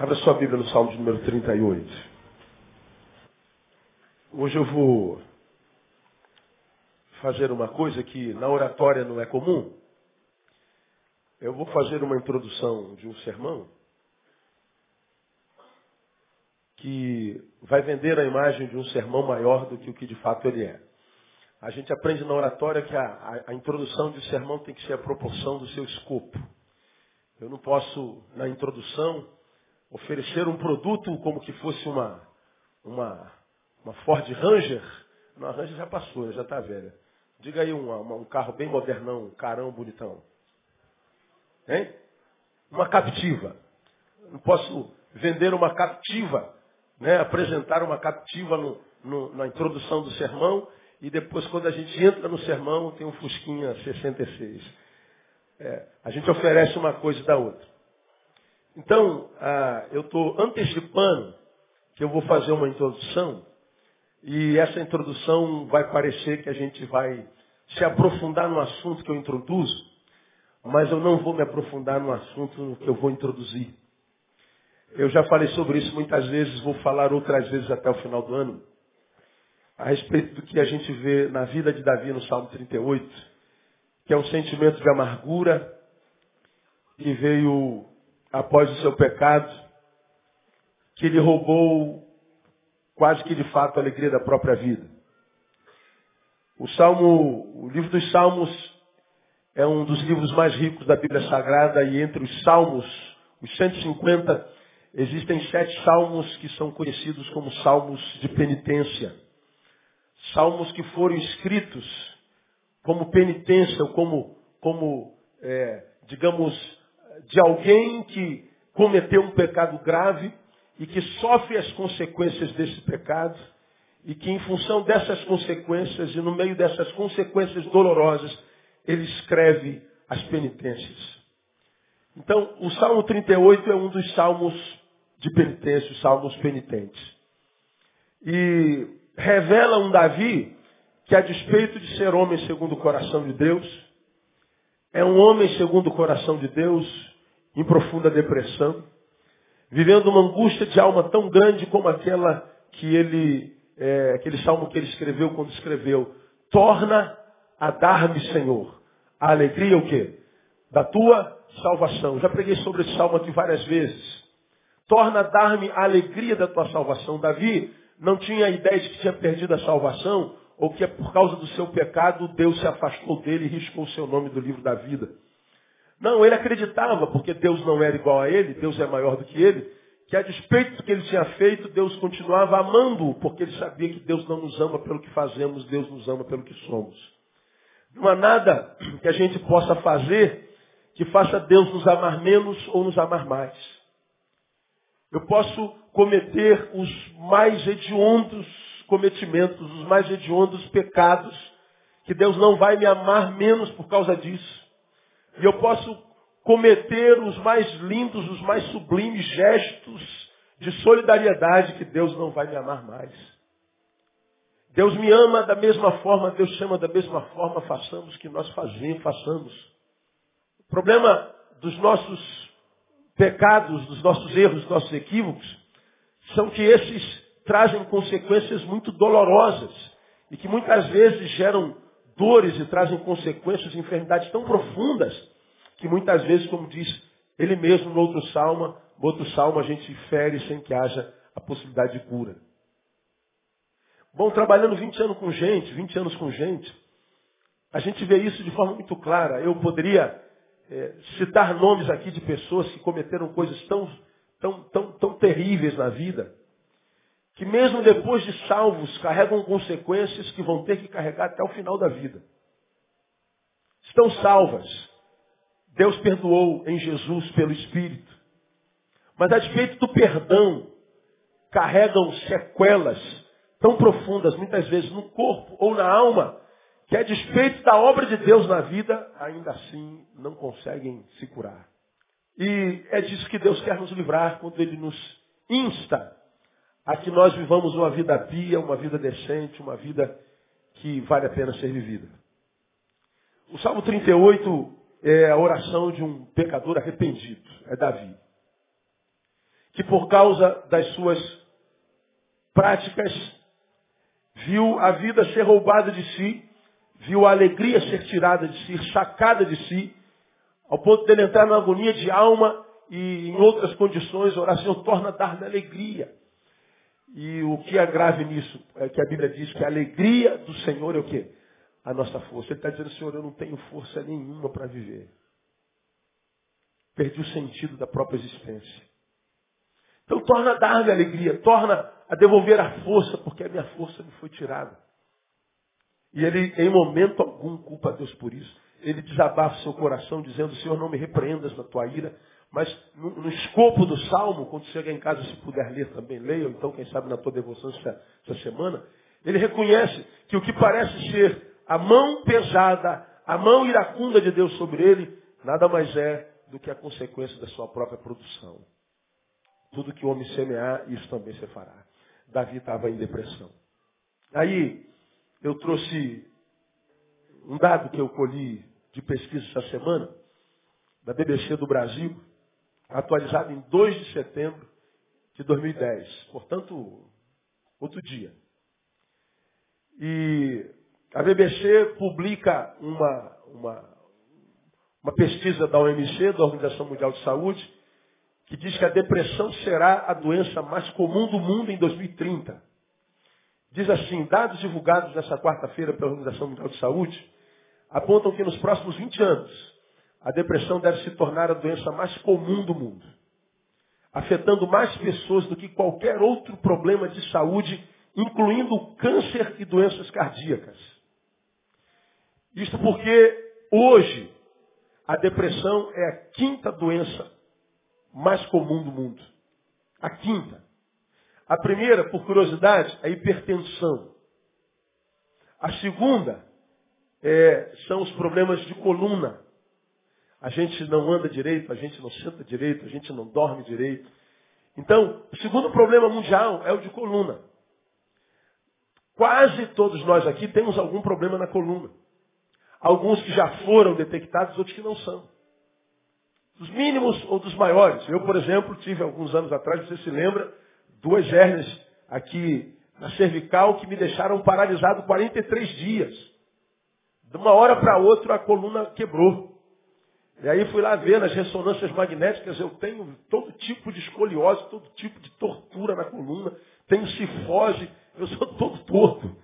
Abra sua Bíblia no Salmo de número 38. Hoje eu vou fazer uma coisa que na oratória não é comum. Eu vou fazer uma introdução de um sermão que vai vender a imagem de um sermão maior do que o que de fato ele é. A gente aprende na oratória que a, a, a introdução de um sermão tem que ser a proporção do seu escopo. Eu não posso, na introdução, oferecer um produto como que fosse uma, uma, uma Ford Ranger. Não, a Ranger já passou, já está velha. Diga aí um, um carro bem modernão, um carão bonitão. Hein? Uma captiva. Não posso vender uma captiva, né? apresentar uma captiva no, no, na introdução do sermão e depois quando a gente entra no sermão tem um Fusquinha 66. É, a gente oferece uma coisa da outra. Então, ah, eu estou antecipando que eu vou fazer uma introdução e essa introdução vai parecer que a gente vai se aprofundar no assunto que eu introduzo, mas eu não vou me aprofundar no assunto que eu vou introduzir. Eu já falei sobre isso muitas vezes, vou falar outras vezes até o final do ano, a respeito do que a gente vê na vida de Davi no Salmo 38, que é um sentimento de amargura que veio após o seu pecado, que lhe roubou quase que de fato a alegria da própria vida. O Salmo, o livro dos Salmos é um dos livros mais ricos da Bíblia Sagrada e entre os Salmos, os 150, existem sete salmos que são conhecidos como salmos de penitência. Salmos que foram escritos como penitência, ou como, como é, digamos, de alguém que cometeu um pecado grave e que sofre as consequências desse pecado e que em função dessas consequências e no meio dessas consequências dolorosas, ele escreve as penitências. Então, o Salmo 38 é um dos salmos de penitência, os salmos penitentes. E revela um Davi que, a despeito de ser homem segundo o coração de Deus, é um homem segundo o coração de Deus, em profunda depressão, vivendo uma angústia de alma tão grande como aquela que ele, é, aquele salmo que ele escreveu quando escreveu, torna a dar-me, Senhor, a alegria o quê? Da tua salvação. Já preguei sobre esse salmo aqui várias vezes. Torna a dar-me a alegria da tua salvação. Davi não tinha a ideia de que tinha perdido a salvação, ou que é por causa do seu pecado Deus se afastou dele e riscou o seu nome do livro da vida. Não, ele acreditava, porque Deus não era igual a ele, Deus é maior do que ele, que a despeito do que ele tinha feito, Deus continuava amando-o, porque ele sabia que Deus não nos ama pelo que fazemos, Deus nos ama pelo que somos. Não há nada que a gente possa fazer que faça Deus nos amar menos ou nos amar mais. Eu posso cometer os mais hediondos cometimentos, os mais hediondos pecados, que Deus não vai me amar menos por causa disso. E eu posso cometer os mais lindos, os mais sublimes gestos de solidariedade que Deus não vai me amar mais. Deus me ama da mesma forma, Deus chama da mesma forma, façamos o que nós fazemos, façamos. O problema dos nossos pecados, dos nossos erros, dos nossos equívocos, são que esses trazem consequências muito dolorosas e que muitas vezes geram dores e trazem consequências, enfermidades tão profundas, que muitas vezes, como diz ele mesmo no outro salmo, no outro salmo a gente fere sem que haja a possibilidade de cura. Bom, trabalhando 20 anos com gente, 20 anos com gente, a gente vê isso de forma muito clara. Eu poderia é, citar nomes aqui de pessoas que cometeram coisas tão, tão, tão, tão terríveis na vida, que mesmo depois de salvos carregam consequências que vão ter que carregar até o final da vida. Estão salvas. Deus perdoou em Jesus pelo Espírito. Mas a despeito do perdão carregam sequelas tão profundas, muitas vezes no corpo ou na alma, que a despeito da obra de Deus na vida, ainda assim não conseguem se curar. E é disso que Deus quer nos livrar quando Ele nos insta a que nós vivamos uma vida pia, uma vida decente, uma vida que vale a pena ser vivida. O Salmo 38 é a oração de um pecador arrependido, é Davi. Que por causa das suas práticas viu a vida ser roubada de si, viu a alegria ser tirada de si, sacada de si, ao ponto dele entrar na agonia de alma e em outras condições Senhor, torna a dar-me alegria. E o que é grave nisso é que a Bíblia diz que a alegria do Senhor é o quê? A nossa força. Ele está dizendo, Senhor, eu não tenho força nenhuma para viver. Perdi o sentido da própria existência. Então torna a dar-me alegria, torna a devolver a força, porque a minha força me foi tirada. E ele, em momento algum, culpa a Deus por isso. Ele desabafa o seu coração, dizendo, Senhor, não me repreendas na tua ira, mas no, no, escopo do salmo, quando chega em casa, se puder ler também, leia, ou então, quem sabe, na tua devoção essa, essa semana, ele reconhece que o que parece ser a mão pesada, a mão iracunda de Deus sobre ele, nada mais é do que a consequência da sua própria produção. Tudo que o homem semear, isso também se fará. Davi estava em depressão. Aí, eu trouxe um dado que eu colhi de pesquisa essa semana, da BBC do Brasil, atualizado em 2 de setembro de 2010. Portanto, outro dia. E a BBC publica uma, uma, uma pesquisa da OMC, da Organização Mundial de Saúde, que diz que a depressão será a doença mais comum do mundo em 2030. Diz assim, dados divulgados nessa quarta-feira pela Organização Mundial de Saúde apontam que nos próximos 20 anos a depressão deve se tornar a doença mais comum do mundo, afetando mais pessoas do que qualquer outro problema de saúde, incluindo câncer e doenças cardíacas. Isto porque hoje a depressão é a quinta doença mais comum do mundo. A quinta. A primeira, por curiosidade, é a hipertensão. A segunda é, são os problemas de coluna. A gente não anda direito, a gente não senta direito, a gente não dorme direito. Então, o segundo problema mundial é o de coluna. Quase todos nós aqui temos algum problema na coluna. Alguns que já foram detectados, outros que não são. Dos mínimos ou dos maiores. Eu, por exemplo, tive alguns anos atrás, você se lembra, duas hérnias aqui na cervical que me deixaram paralisado 43 dias. De uma hora para outra a coluna quebrou. E aí fui lá ver nas ressonâncias magnéticas, eu tenho todo tipo de escoliose, todo tipo de tortura na coluna, tenho cifose, eu sou todo torto.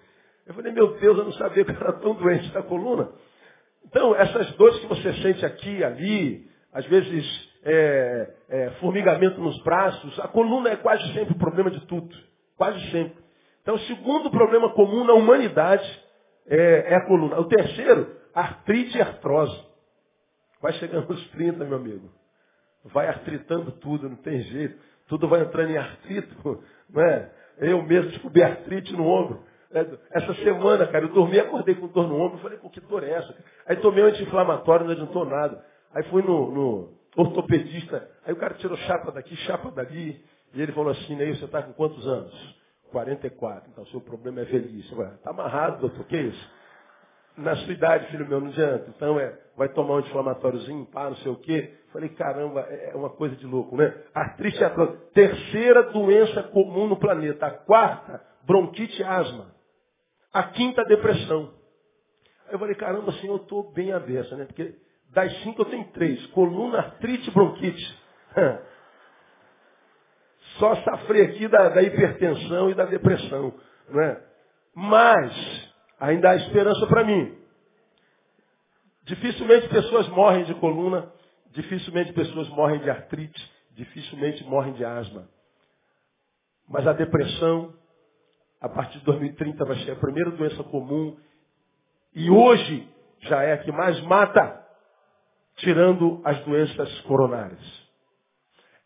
Eu falei, meu Deus, eu não sabia que eu era tão doente da coluna. Então, essas dores que você sente aqui, ali, às vezes é, é, formigamento nos braços, a coluna é quase sempre o problema de tudo. Quase sempre. Então, o segundo problema comum na humanidade é, é a coluna. O terceiro, artrite e artrose. Vai chegando aos 30, meu amigo. Vai artritando tudo, não tem jeito. Tudo vai entrando em artrito, não é? Eu mesmo descobri artrite no ombro. É, essa semana, cara, eu dormi, acordei com dor no ombro, falei, pô, que dor é essa? Aí tomei um anti-inflamatório, não adiantou nada. Aí fui no, no, ortopedista, aí o cara tirou chapa daqui, chapa dali, e ele falou assim, aí você está com quantos anos? 44. Então, seu problema é velhice. Está amarrado, doutor, que isso? Na sua idade, filho meu, não adianta. Então é, vai tomar um anti-inflamatóriozinho, pá, não sei o quê. Falei, caramba, é, é uma coisa de louco, né? Artrite é a terceira doença comum no planeta. A quarta, bronquite e asma. A quinta, depressão. Eu falei, caramba, assim, eu estou bem aberta, né? Porque das cinco eu tenho três. Coluna, artrite bronquite. Só sofri aqui da, da hipertensão e da depressão, né? Mas, ainda há esperança para mim. Dificilmente pessoas morrem de coluna, dificilmente pessoas morrem de artrite, dificilmente morrem de asma. Mas a depressão, a partir de 2030, vai ser a primeira doença comum. E hoje já é a que mais mata, tirando as doenças coronárias.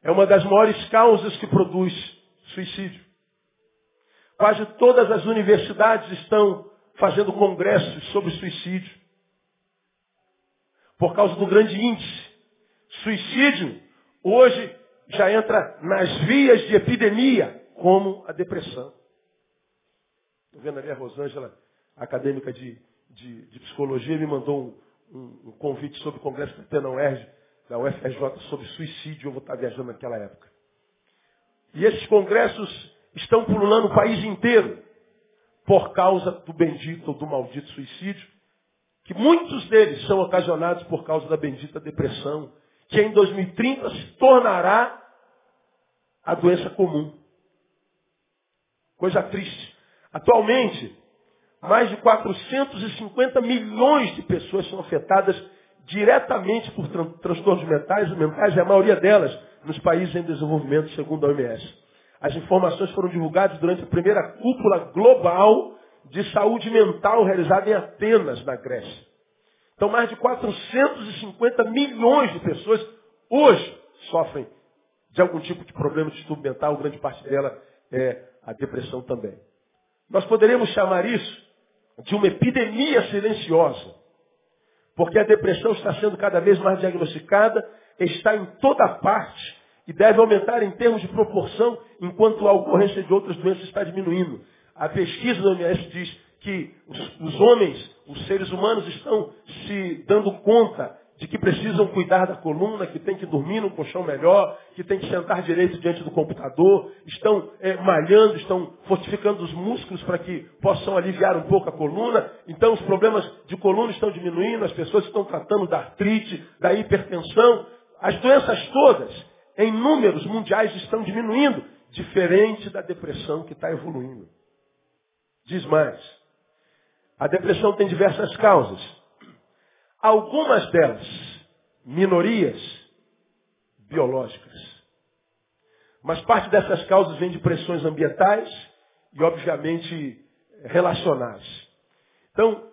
É uma das maiores causas que produz suicídio. Quase todas as universidades estão fazendo congressos sobre suicídio. Por causa do grande índice. Suicídio hoje já entra nas vias de epidemia, como a depressão. Estou vendo ali a Rosângela, acadêmica de, de, de psicologia, me mandou um, um, um, convite sobre o congresso que tem na UERJ, da UFRJ, sobre suicídio. Eu vou estar viajando naquela época. E esses congressos estão pululando o país inteiro por causa do bendito ou do maldito suicídio, que muitos deles são ocasionados por causa da bendita depressão, que em 2030 se tornará a doença comum. Coisa triste. Atualmente, mais de 450 milhões de pessoas são afetadas diretamente por tran transtornos mentais, mentais, e a maioria delas nos países em desenvolvimento, segundo a OMS. As informações foram divulgadas durante a primeira cúpula global de saúde mental realizada em Atenas, na Grécia. Então, mais de 450 milhões de pessoas hoje sofrem de algum tipo de problema de distúrbio mental, grande parte dela é a depressão também. Nós poderíamos chamar isso de uma epidemia silenciosa, porque a depressão está sendo cada vez mais diagnosticada, está em toda parte e deve aumentar em termos de proporção, enquanto a ocorrência de outras doenças está diminuindo. A pesquisa da OMS diz que os, os homens, os seres humanos estão se dando conta de que precisam cuidar da coluna, que tem que dormir num colchão melhor, que tem que sentar direito diante do computador, estão é, malhando, estão fortificando os músculos para que possam aliviar um pouco a coluna. Então os problemas de coluna estão diminuindo, as pessoas estão tratando da artrite, da hipertensão. As doenças todas, em números mundiais, estão diminuindo, diferente da depressão que está evoluindo. Diz mais, a depressão tem diversas causas. Algumas delas, minorias biológicas. Mas parte dessas causas vem de pressões ambientais e, obviamente, relacionais. Então,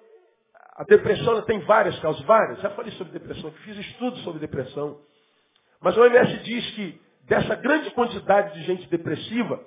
a depressão tem várias causas, várias. Já falei sobre depressão, fiz estudos sobre depressão. Mas o OMS diz que dessa grande quantidade de gente depressiva,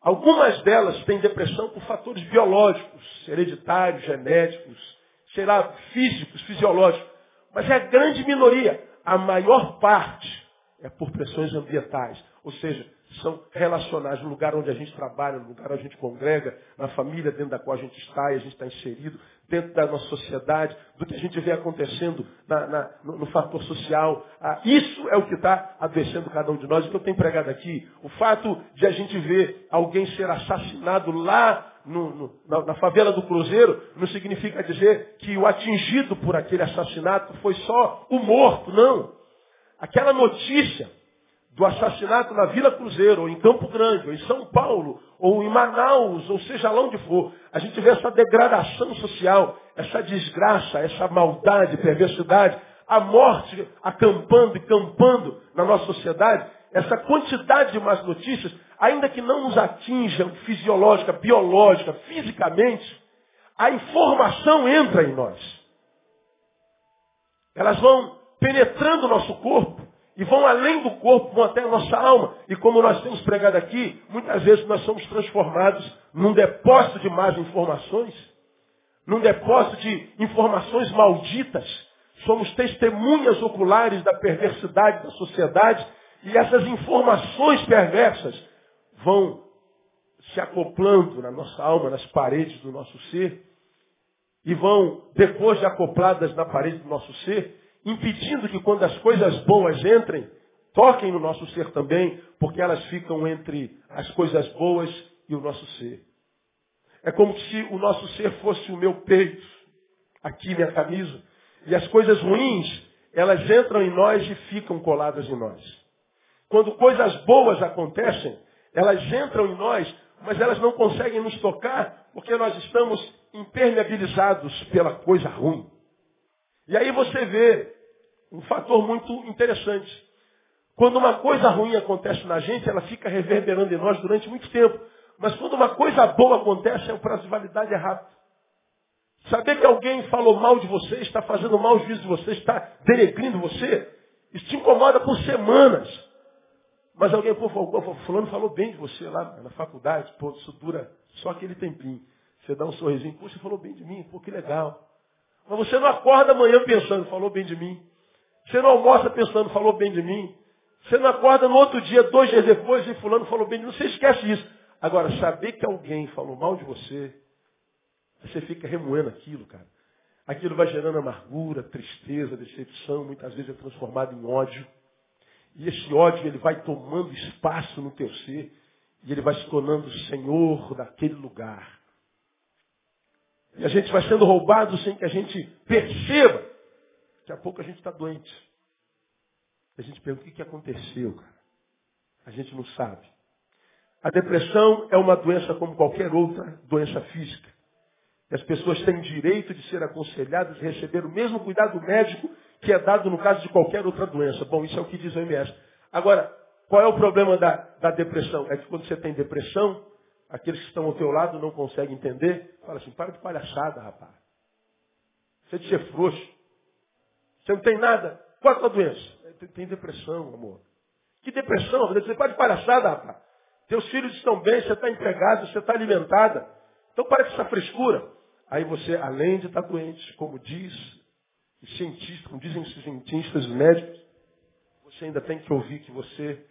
algumas delas têm depressão por fatores biológicos, hereditários, genéticos, sei lá, físicos, fisiológicos. Mas é a grande minoria. A maior parte é por pressões ambientais. Ou seja, são relacionais no lugar onde a gente trabalha, no lugar onde a gente congrega, na família dentro da qual a gente está e a gente está inserido, dentro da nossa sociedade, do que a gente vê acontecendo na, na, no, no, fator social. Ah, isso é o que está adoecendo cada um de nós. O que eu tenho pregado aqui, o fato de a gente ver alguém ser assassinado lá no, no, na, na favela do Cruzeiro, não significa dizer que o atingido por aquele assassinato foi só o morto, não. Aquela notícia do assassinato na Vila Cruzeiro, ou em Campo Grande, ou em São Paulo, ou em Manaus, ou seja lá onde for, a gente vê essa degradação social, essa desgraça, essa maldade, perversidade, a morte acampando e campando na nossa sociedade, essa quantidade de más notícias, ainda que não nos atinjam fisiológica, biológica, fisicamente, a informação entra em nós. Elas vão penetrando o nosso corpo e vão além do corpo, vão até a nossa alma. E como nós temos pregado aqui, muitas vezes nós somos transformados num depósito de más informações, num depósito de informações malditas. Somos testemunhas oculares da perversidade da sociedade e essas informações perversas vão se acoplando na nossa alma, nas paredes do nosso ser, e vão, depois de acopladas na parede do nosso ser, impedindo que quando as coisas boas entrem, toquem no nosso ser também, porque elas ficam entre as coisas boas e o nosso ser. É como se o nosso ser fosse o meu peito, aqui minha camisa, e as coisas ruins, elas entram em nós e ficam coladas em nós. Quando coisas boas acontecem, elas entram em nós, mas elas não conseguem nos tocar porque nós estamos impermeabilizados pela coisa ruim. E aí você vê um fator muito interessante. Quando uma coisa ruim acontece na gente, ela fica reverberando em nós durante muito tempo. Mas quando uma coisa boa acontece, é o prazo de validade é rápido. Saber que alguém falou mal de você, está fazendo mal juízo de você, está denegrindo você, isso te incomoda por semanas. Mas alguém, pô, fulano falou bem de você lá na faculdade, pô, isso dura só aquele tempinho. Você dá um sorrisinho, poxa, falou bem de mim, pô, que legal. Mas você não acorda amanhã pensando, falou bem de mim. Você não almoça pensando, falou bem de mim. Você não acorda no outro dia, dois dias depois, e fulano falou bem de mim. Você esquece isso. Agora, saber que alguém falou mal de você, você fica remoendo aquilo, cara. Aquilo vai gerando amargura, tristeza, decepção, muitas vezes é transformado em ódio. E esse ódio ele vai tomando espaço no teu ser e ele vai se tornando senhor daquele lugar. E a gente vai sendo roubado sem que a gente perceba. Daqui a pouco a gente está doente. A gente pergunta o que, que aconteceu, cara. A gente não sabe. A depressão é uma doença como qualquer outra doença física. E as pessoas têm direito de ser aconselhadas e receber o mesmo cuidado médico que é dado no caso de qualquer outra doença. Bom, isso é o que diz a OMS. Agora, qual é o problema da, da depressão? É que quando você tem depressão, aqueles que estão ao teu lado não conseguem entender. Fala assim, para de palhaçada, rapaz. Você de ser frouxo. Você não tem nada. Qual é a tua doença? Tem, depressão, amor. Que depressão? Você para de palhaçada, rapaz. Teus filhos estão bem, você está empregado, você está alimentada. Então para com essa frescura. Aí você, além de estar doente, como diz os cientistas, como dizem os cientistas, os médicos, você ainda tem que ouvir que você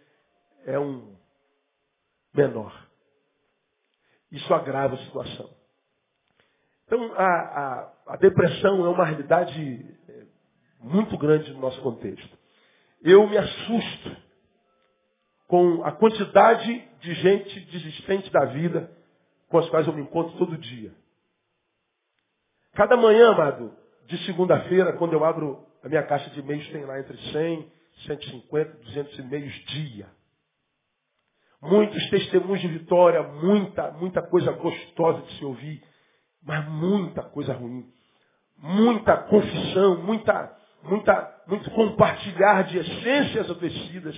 é um menor. Isso agrava a situação. Então, a, a, a depressão é uma realidade muito grande no nosso contexto. Eu me assusto com a quantidade de gente desistente da vida com as quais eu me encontro todo dia. Cada manhã, amado, de segunda-feira, quando eu abro a minha caixa de e-mails, tem lá entre 100, 150, 200 e-mails dia. Muitos testemunhos de vitória, muita, muita coisa gostosa de se ouvir, mas muita coisa ruim. Muita confissão, muita, muita, muito compartilhar de essências adoecidas.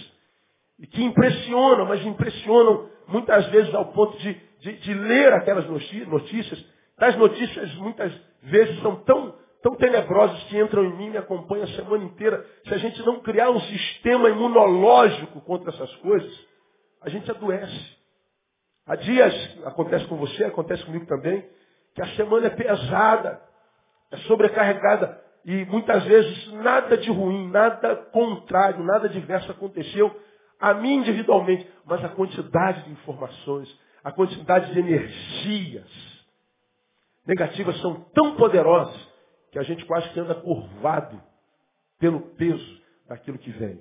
E que impressionam, mas impressionam muitas vezes ao ponto de, de, de ler aquelas notícias. Tais notícias muitas vezes são tão, tão tenebrosas que entram em mim e me acompanham a semana inteira. Se a gente não criar um sistema imunológico contra essas coisas, a gente adoece. Há dias, acontece com você, acontece comigo também, que a semana é pesada, é sobrecarregada. E muitas vezes nada de ruim, nada contrário, nada diverso aconteceu a mim individualmente, mas a quantidade de informações, a quantidade de energias negativas são tão poderosas que a gente quase que anda curvado pelo peso daquilo que vem.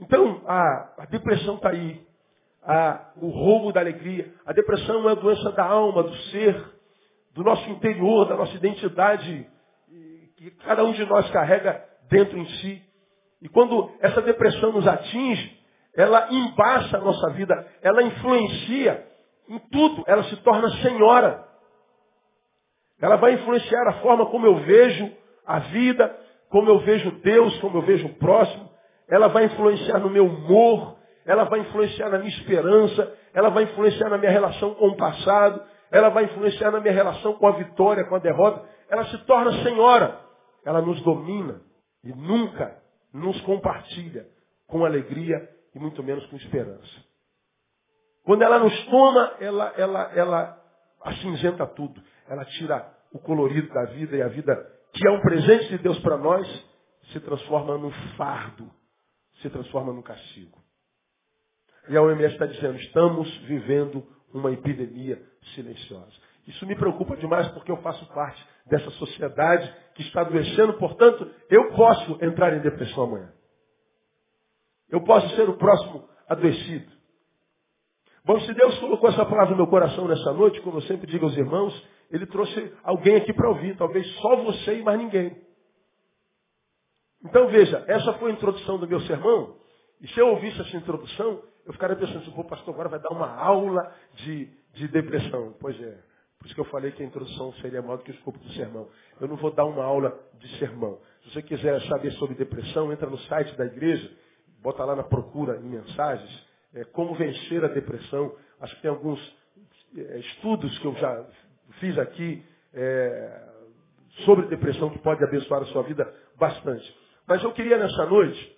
Então, a, a depressão está aí. A, o roubo da alegria. A depressão é uma doença da alma, do ser, do nosso interior, da nossa identidade, que cada um de nós carrega dentro em si. E quando essa depressão nos atinge, ela embaça a nossa vida, ela influencia em tudo, ela se torna senhora. Ela vai influenciar a forma como eu vejo a vida, como eu vejo Deus, como eu vejo o próximo, ela vai influenciar no meu humor, ela vai influenciar na minha esperança, ela vai influenciar na minha relação com o passado, ela vai influenciar na minha relação com a vitória, com a derrota. Ela se torna senhora, ela nos domina e nunca nos compartilha com alegria e muito menos com esperança. Quando ela nos toma, ela, ela, ela acinzenta tudo. Ela tira o colorido da vida e a vida que é um presente de Deus para nós se transforma num fardo se transforma num castigo. E a OMS está dizendo, estamos vivendo uma epidemia silenciosa. Isso me preocupa demais porque eu faço parte dessa sociedade que está adoecendo, portanto, eu posso entrar em depressão amanhã. Eu posso ser o próximo adoecido. Bom, se Deus colocou essa palavra no meu coração nessa noite, como eu sempre digo aos irmãos, Ele trouxe alguém aqui para ouvir, talvez só você e mais ninguém. Então veja, essa foi a introdução do meu sermão. E se eu ouvisse essa introdução, eu ficaria pensando assim, o pastor agora vai dar uma aula de, de depressão. Pois é, por isso que eu falei que a introdução seria maior do que o escopo do sermão. Eu não vou dar uma aula de sermão. Se você quiser saber sobre depressão, entra no site da igreja, bota lá na procura em mensagens, é, como vencer a depressão. Acho que tem alguns é, estudos que eu já fiz aqui é, sobre depressão que pode abençoar a sua vida bastante. Mas eu queria nessa noite,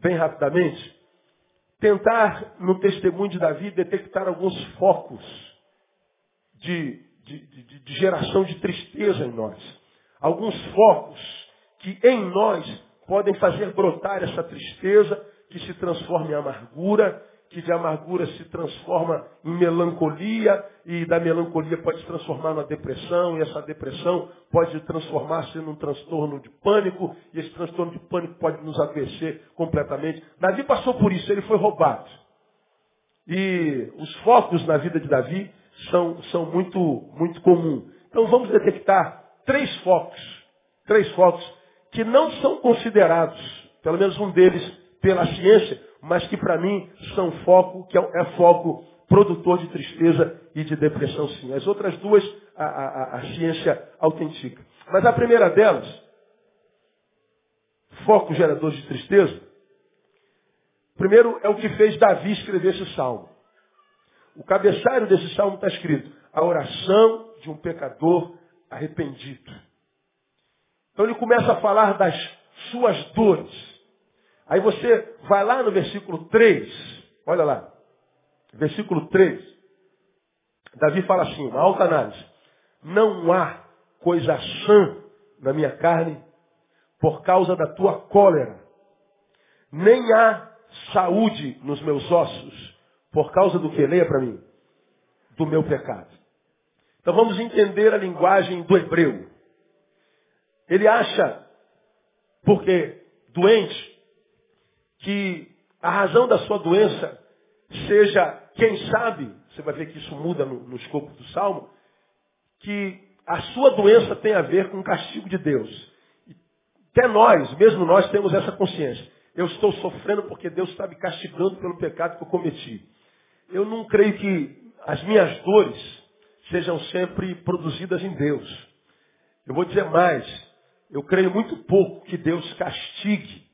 bem rapidamente, tentar, no testemunho de Davi, detectar alguns focos de, de, de, de geração de tristeza em nós. Alguns focos que em nós podem fazer brotar essa tristeza que se transforma em amargura, que de amargura se transforma em melancolia, e da melancolia pode se transformar numa depressão, e essa depressão pode transformar-se num transtorno de pânico, e esse transtorno de pânico pode nos adoecer completamente. Davi passou por isso, ele foi roubado. E os focos na vida de Davi são, são muito, muito comuns. Então vamos detectar três focos, três focos que não são considerados, pelo menos um deles pela ciência, mas que para mim são foco, que é, é, foco produtor de tristeza e de depressão sim. As outras duas, a, a, a ciência autentica. Mas a primeira delas, foco gerador de tristeza, primeiro é o que fez Davi escrever esse salmo. O cabeçalho desse salmo está escrito, a oração de um pecador arrependido. Então ele começa a falar das suas dores. Aí você vai lá no versículo 3, olha lá, versículo 3. Davi fala assim, uma alta análise. Não há coisa sã na minha carne por causa da tua cólera. Nem há saúde nos meus ossos por causa do que? Leia para mim. Do meu pecado. Então vamos entender a linguagem do hebreu. Ele acha, porque doente, que a razão da sua doença seja, quem sabe, você vai ver que isso muda no, no escopo do Salmo, que a sua doença tem a ver com o castigo de Deus. Até nós, mesmo nós, temos essa consciência. Eu estou sofrendo porque Deus está me castigando pelo pecado que eu cometi. Eu não creio que as minhas dores sejam sempre produzidas em Deus. Eu vou dizer mais. Eu creio muito pouco que Deus castigue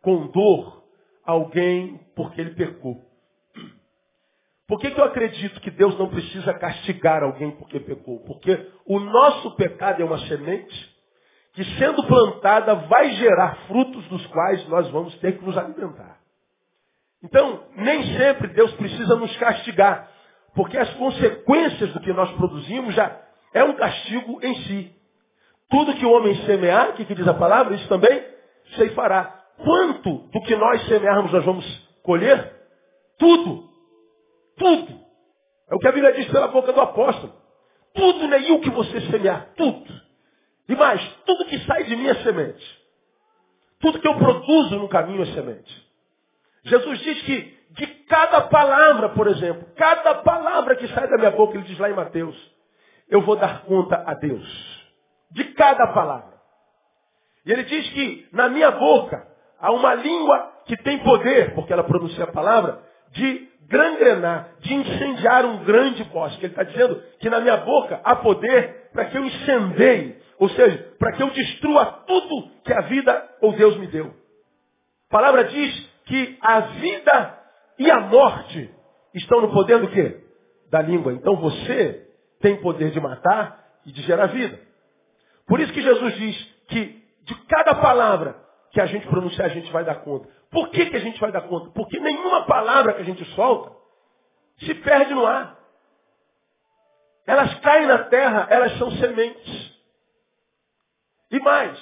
com dor alguém porque ele pecou. Por que, que eu acredito que Deus não precisa castigar alguém porque pecou? Porque o nosso pecado é uma semente que, sendo plantada, vai gerar frutos dos quais nós vamos ter que nos alimentar. Então, nem sempre Deus precisa nos castigar, porque as consequências do que nós produzimos já é um castigo em si. Tudo que o homem semear, o que, que diz a palavra, isso também ceifará. Quanto do que nós semearmos nós vamos colher? Tudo. Tudo. É o que a Bíblia diz pela boca do apóstolo. Tudo, né? E o que você semear? Tudo. E mais, tudo que sai de mim é semente. Tudo que eu produzo no caminho é semente. Jesus diz que de cada palavra, por exemplo, cada palavra que sai da minha boca, ele diz lá em Mateus, eu vou dar conta a Deus. De cada palavra. E ele diz que na minha boca Há uma língua que tem poder, porque ela pronuncia a palavra, de gangrenar, de incendiar um grande bosque. Ele está dizendo que na minha boca há poder para que eu incendeie, ou seja, para que eu destrua tudo que a vida ou Deus me deu. A palavra diz que a vida e a morte estão no poder do quê? Da língua. Então você tem poder de matar e de gerar vida. Por isso que Jesus diz que de cada palavra que a gente pronunciar, a gente vai dar conta. Por que, que a gente vai dar conta? Porque nenhuma palavra que a gente solta se perde no ar. Elas caem na terra, elas são sementes. E mais,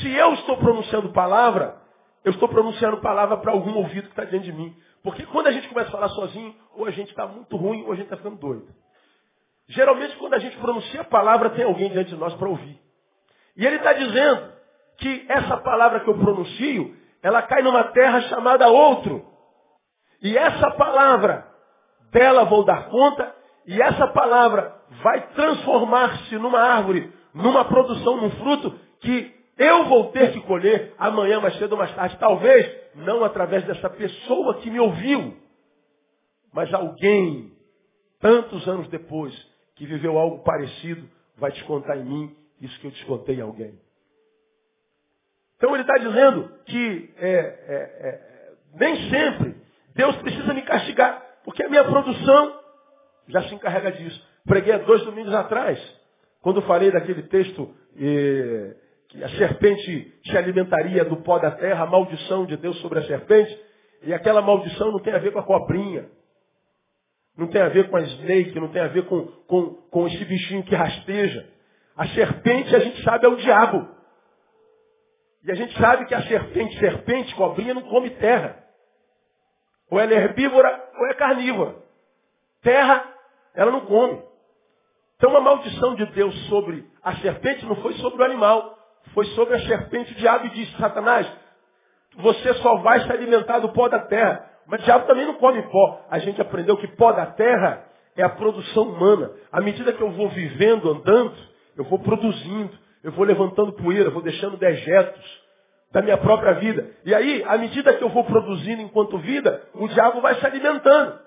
se eu estou pronunciando palavra, eu estou pronunciando palavra para algum ouvido que está dentro de mim. Porque quando a gente começa a falar sozinho, ou a gente está muito ruim, ou a gente está ficando doido. Geralmente, quando a gente pronuncia a palavra, tem alguém diante de nós para ouvir. E ele está dizendo que essa palavra que eu pronuncio, ela cai numa terra chamada outro. E essa palavra, dela vou dar conta, e essa palavra vai transformar-se numa árvore, numa produção, num fruto que eu vou ter que colher amanhã, mais cedo ou mais tarde. Talvez não através dessa pessoa que me ouviu, mas alguém, tantos anos depois, que viveu algo parecido, vai descontar em mim isso que eu descontei em alguém. Então ele está dizendo que é, é, é, nem sempre Deus precisa me castigar, porque a minha produção já se encarrega disso. Preguei há dois domingos atrás, quando falei daquele texto eh, que a serpente se alimentaria do pó da terra, a maldição de Deus sobre a serpente. E aquela maldição não tem a ver com a cobrinha. Não tem a ver com a snake, não tem a ver com, com, com esse bichinho que rasteja. A serpente, a gente sabe, é o diabo. E a gente sabe que a serpente, serpente, cobrinha, não come terra. Ou ela é herbívora ou é carnívora. Terra, ela não come. Então a maldição de Deus sobre a serpente não foi sobre o animal, foi sobre a serpente. O diabo disse, Satanás, você só vai se alimentar do pó da terra. Mas o diabo também não come pó. A gente aprendeu que pó da terra é a produção humana. À medida que eu vou vivendo, andando, eu vou produzindo, eu vou levantando poeira, vou deixando dejetos da minha própria vida. E aí, à medida que eu vou produzindo enquanto vida, o diabo vai se alimentando.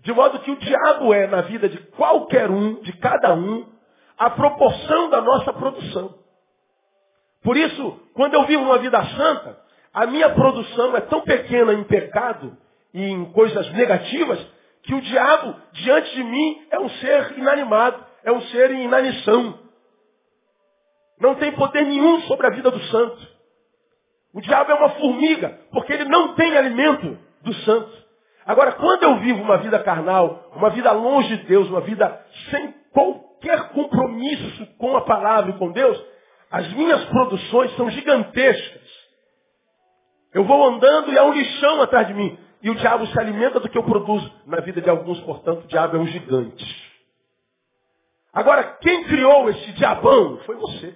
De modo que o diabo é, na vida de qualquer um, de cada um, a proporção da nossa produção. Por isso, quando eu vivo uma vida santa, a minha produção é tão pequena em pecado e em coisas negativas, que o diabo, diante de mim, é um ser inanimado, é um ser em inanição. Não tem poder nenhum sobre a vida do santo. O diabo é uma formiga, porque ele não tem alimento do santo. Agora, quando eu vivo uma vida carnal, uma vida longe de Deus, uma vida sem qualquer compromisso com a palavra e com Deus, as minhas produções são gigantescas. Eu vou andando e há um lixão atrás de mim. E o diabo se alimenta do que eu produzo. Na vida de alguns, portanto, o diabo é um gigante. Agora, quem criou esse diabão foi você.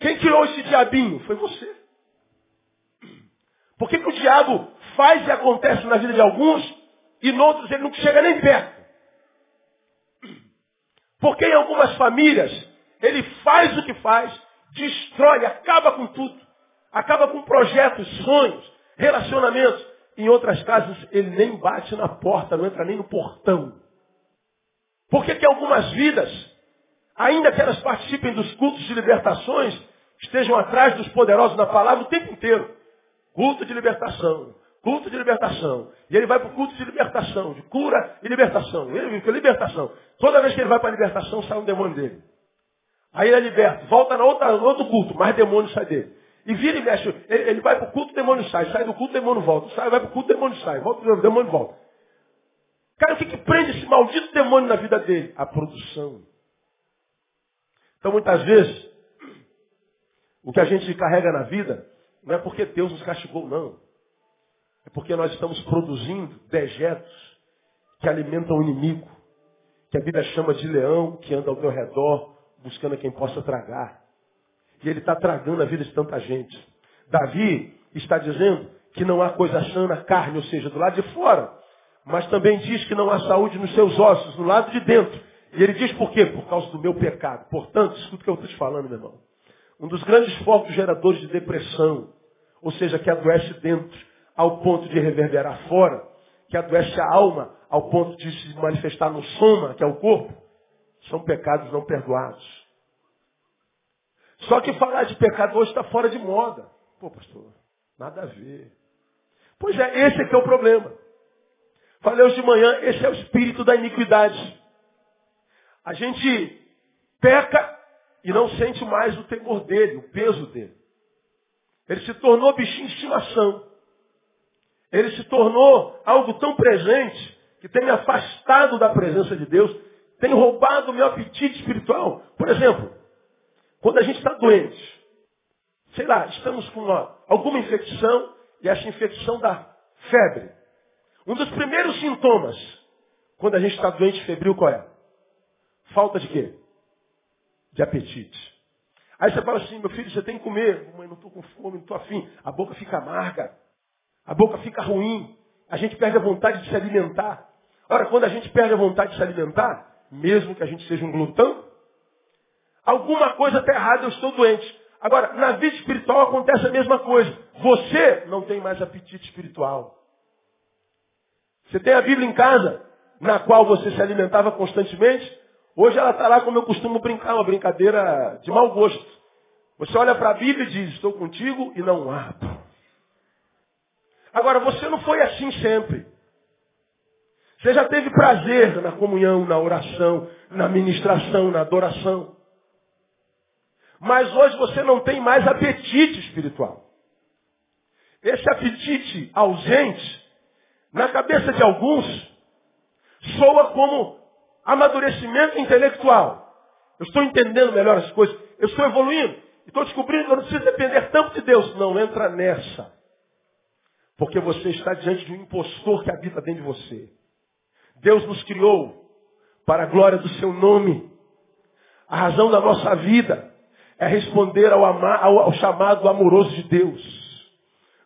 Quem criou esse diabinho foi você. Por que, que o diabo faz e acontece na vida de alguns e noutros ele não chega nem perto? Porque em algumas famílias ele faz o que faz, destrói, acaba com tudo. Acaba com projetos, sonhos, relacionamentos. Em outras casas ele nem bate na porta, não entra nem no portão. Por que, que algumas vidas, ainda que elas participem dos cultos de libertações, estejam atrás dos poderosos na palavra o tempo inteiro? Culto de libertação. Culto de libertação. E ele vai para o culto de libertação, de cura e libertação. Ele fica libertação. Toda vez que ele vai para a libertação, sai um demônio dele. Aí ele é liberto. Volta na outra, no outro culto, mais demônio sai dele. E vira e mexe. Ele, ele vai para o culto, o demônio sai. Sai do culto, o demônio volta. Sai, vai para o culto, o demônio sai. Volta, o demônio volta. Cara, o que, que prende esse maldito demônio na vida dele? A produção. Então, muitas vezes, o que a gente carrega na vida não é porque Deus nos castigou, não. É porque nós estamos produzindo dejetos que alimentam o inimigo, que a Bíblia chama de leão, que anda ao meu redor, buscando quem possa tragar. E ele está tragando a vida de tanta gente. Davi está dizendo que não há coisa sã na carne, ou seja, do lado de fora. Mas também diz que não há saúde nos seus ossos, no lado de dentro. E ele diz por quê? Por causa do meu pecado. Portanto, escuta o que eu estou te falando, meu irmão. Um dos grandes focos geradores de depressão, ou seja, que adoece dentro ao ponto de reverberar fora, que adoece a alma ao ponto de se manifestar no soma, que é o corpo, são pecados não perdoados. Só que falar de pecado hoje está fora de moda. Pô, pastor, nada a ver. Pois é, esse é que é o problema. Falei hoje de manhã, esse é o espírito da iniquidade. A gente peca e não sente mais o temor dele, o peso dele. Ele se tornou bichinho de estimação. Ele se tornou algo tão presente que tem me afastado da presença de Deus, tem roubado o meu apetite espiritual. Por exemplo, quando a gente está doente, sei lá, estamos com uma, alguma infecção e essa infecção dá febre. Um dos primeiros sintomas, quando a gente está doente febril, qual é? Falta de quê? De apetite. Aí você fala assim, meu filho, você tem que comer. Mãe, não estou com fome, não estou afim. A boca fica amarga. A boca fica ruim. A gente perde a vontade de se alimentar. Ora, quando a gente perde a vontade de se alimentar, mesmo que a gente seja um glutão, alguma coisa está errada, eu estou doente. Agora, na vida espiritual acontece a mesma coisa. Você não tem mais apetite espiritual. Você tem a Bíblia em casa, na qual você se alimentava constantemente, Hoje ela está lá como eu costumo brincar, uma brincadeira de mau gosto. Você olha para a Bíblia e diz, estou contigo e não abro. Agora, você não foi assim sempre. Você já teve prazer na comunhão, na oração, na ministração, na adoração. Mas hoje você não tem mais apetite espiritual. esse apetite ausente, na cabeça de alguns, soa como amadurecimento intelectual. Eu estou entendendo melhor as coisas, eu estou evoluindo, estou descobrindo que eu não preciso depender tanto de Deus. Não entra nessa. Porque você está diante de um impostor que habita dentro de você. Deus nos criou para a glória do seu nome. A razão da nossa vida é responder ao, ao, ao chamado amoroso de Deus.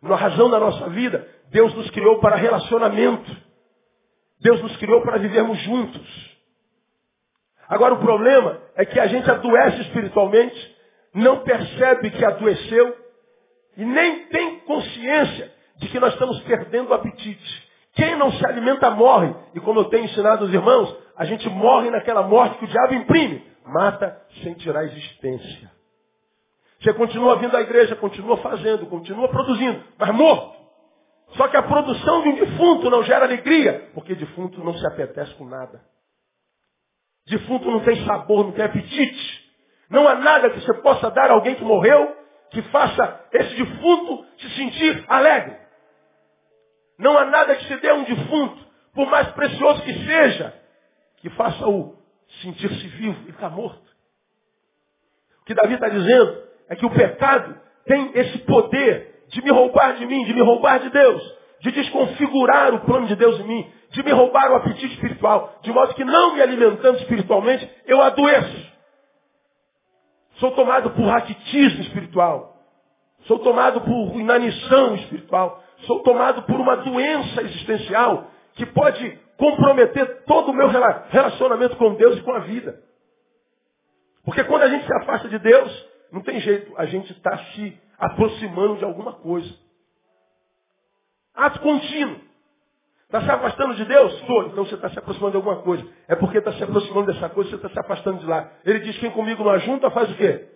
Na razão da nossa vida, Deus nos criou para relacionamento. Deus nos criou para vivermos juntos. Agora o problema é que a gente adoece espiritualmente, não percebe que adoeceu e nem tem consciência de que nós estamos perdendo o apetite. Quem não se alimenta morre. E como eu tenho ensinado os irmãos, a gente morre naquela morte que o diabo imprime. Mata sem tirar a existência. Você continua vindo à igreja, continua fazendo, continua produzindo, mas morto. Só que a produção de um defunto não gera alegria, porque defunto não se apetece com nada. Defunto não tem sabor, não tem apetite. Não há nada que você possa dar a alguém que morreu que faça esse defunto se sentir alegre. Não há nada que se dê a um defunto, por mais precioso que seja, que faça-o sentir-se vivo e está morto. O que Davi está dizendo é que o pecado tem esse poder de me roubar de mim, de me roubar de Deus, de desconfigurar o plano de Deus em mim, de me roubar o apetite espiritual, de modo que não me alimentando espiritualmente, eu adoeço. Sou tomado por raquitismo espiritual. Sou tomado por inanição espiritual sou tomado por uma doença existencial que pode comprometer todo o meu relacionamento com Deus e com a vida. Porque quando a gente se afasta de Deus, não tem jeito, a gente está se aproximando de alguma coisa. Ato contínuo. Está se afastando de Deus? Estou. Então você está se aproximando de alguma coisa. É porque está se aproximando dessa coisa, você está se afastando de lá. Ele diz, quem comigo não ajunta, faz o quê?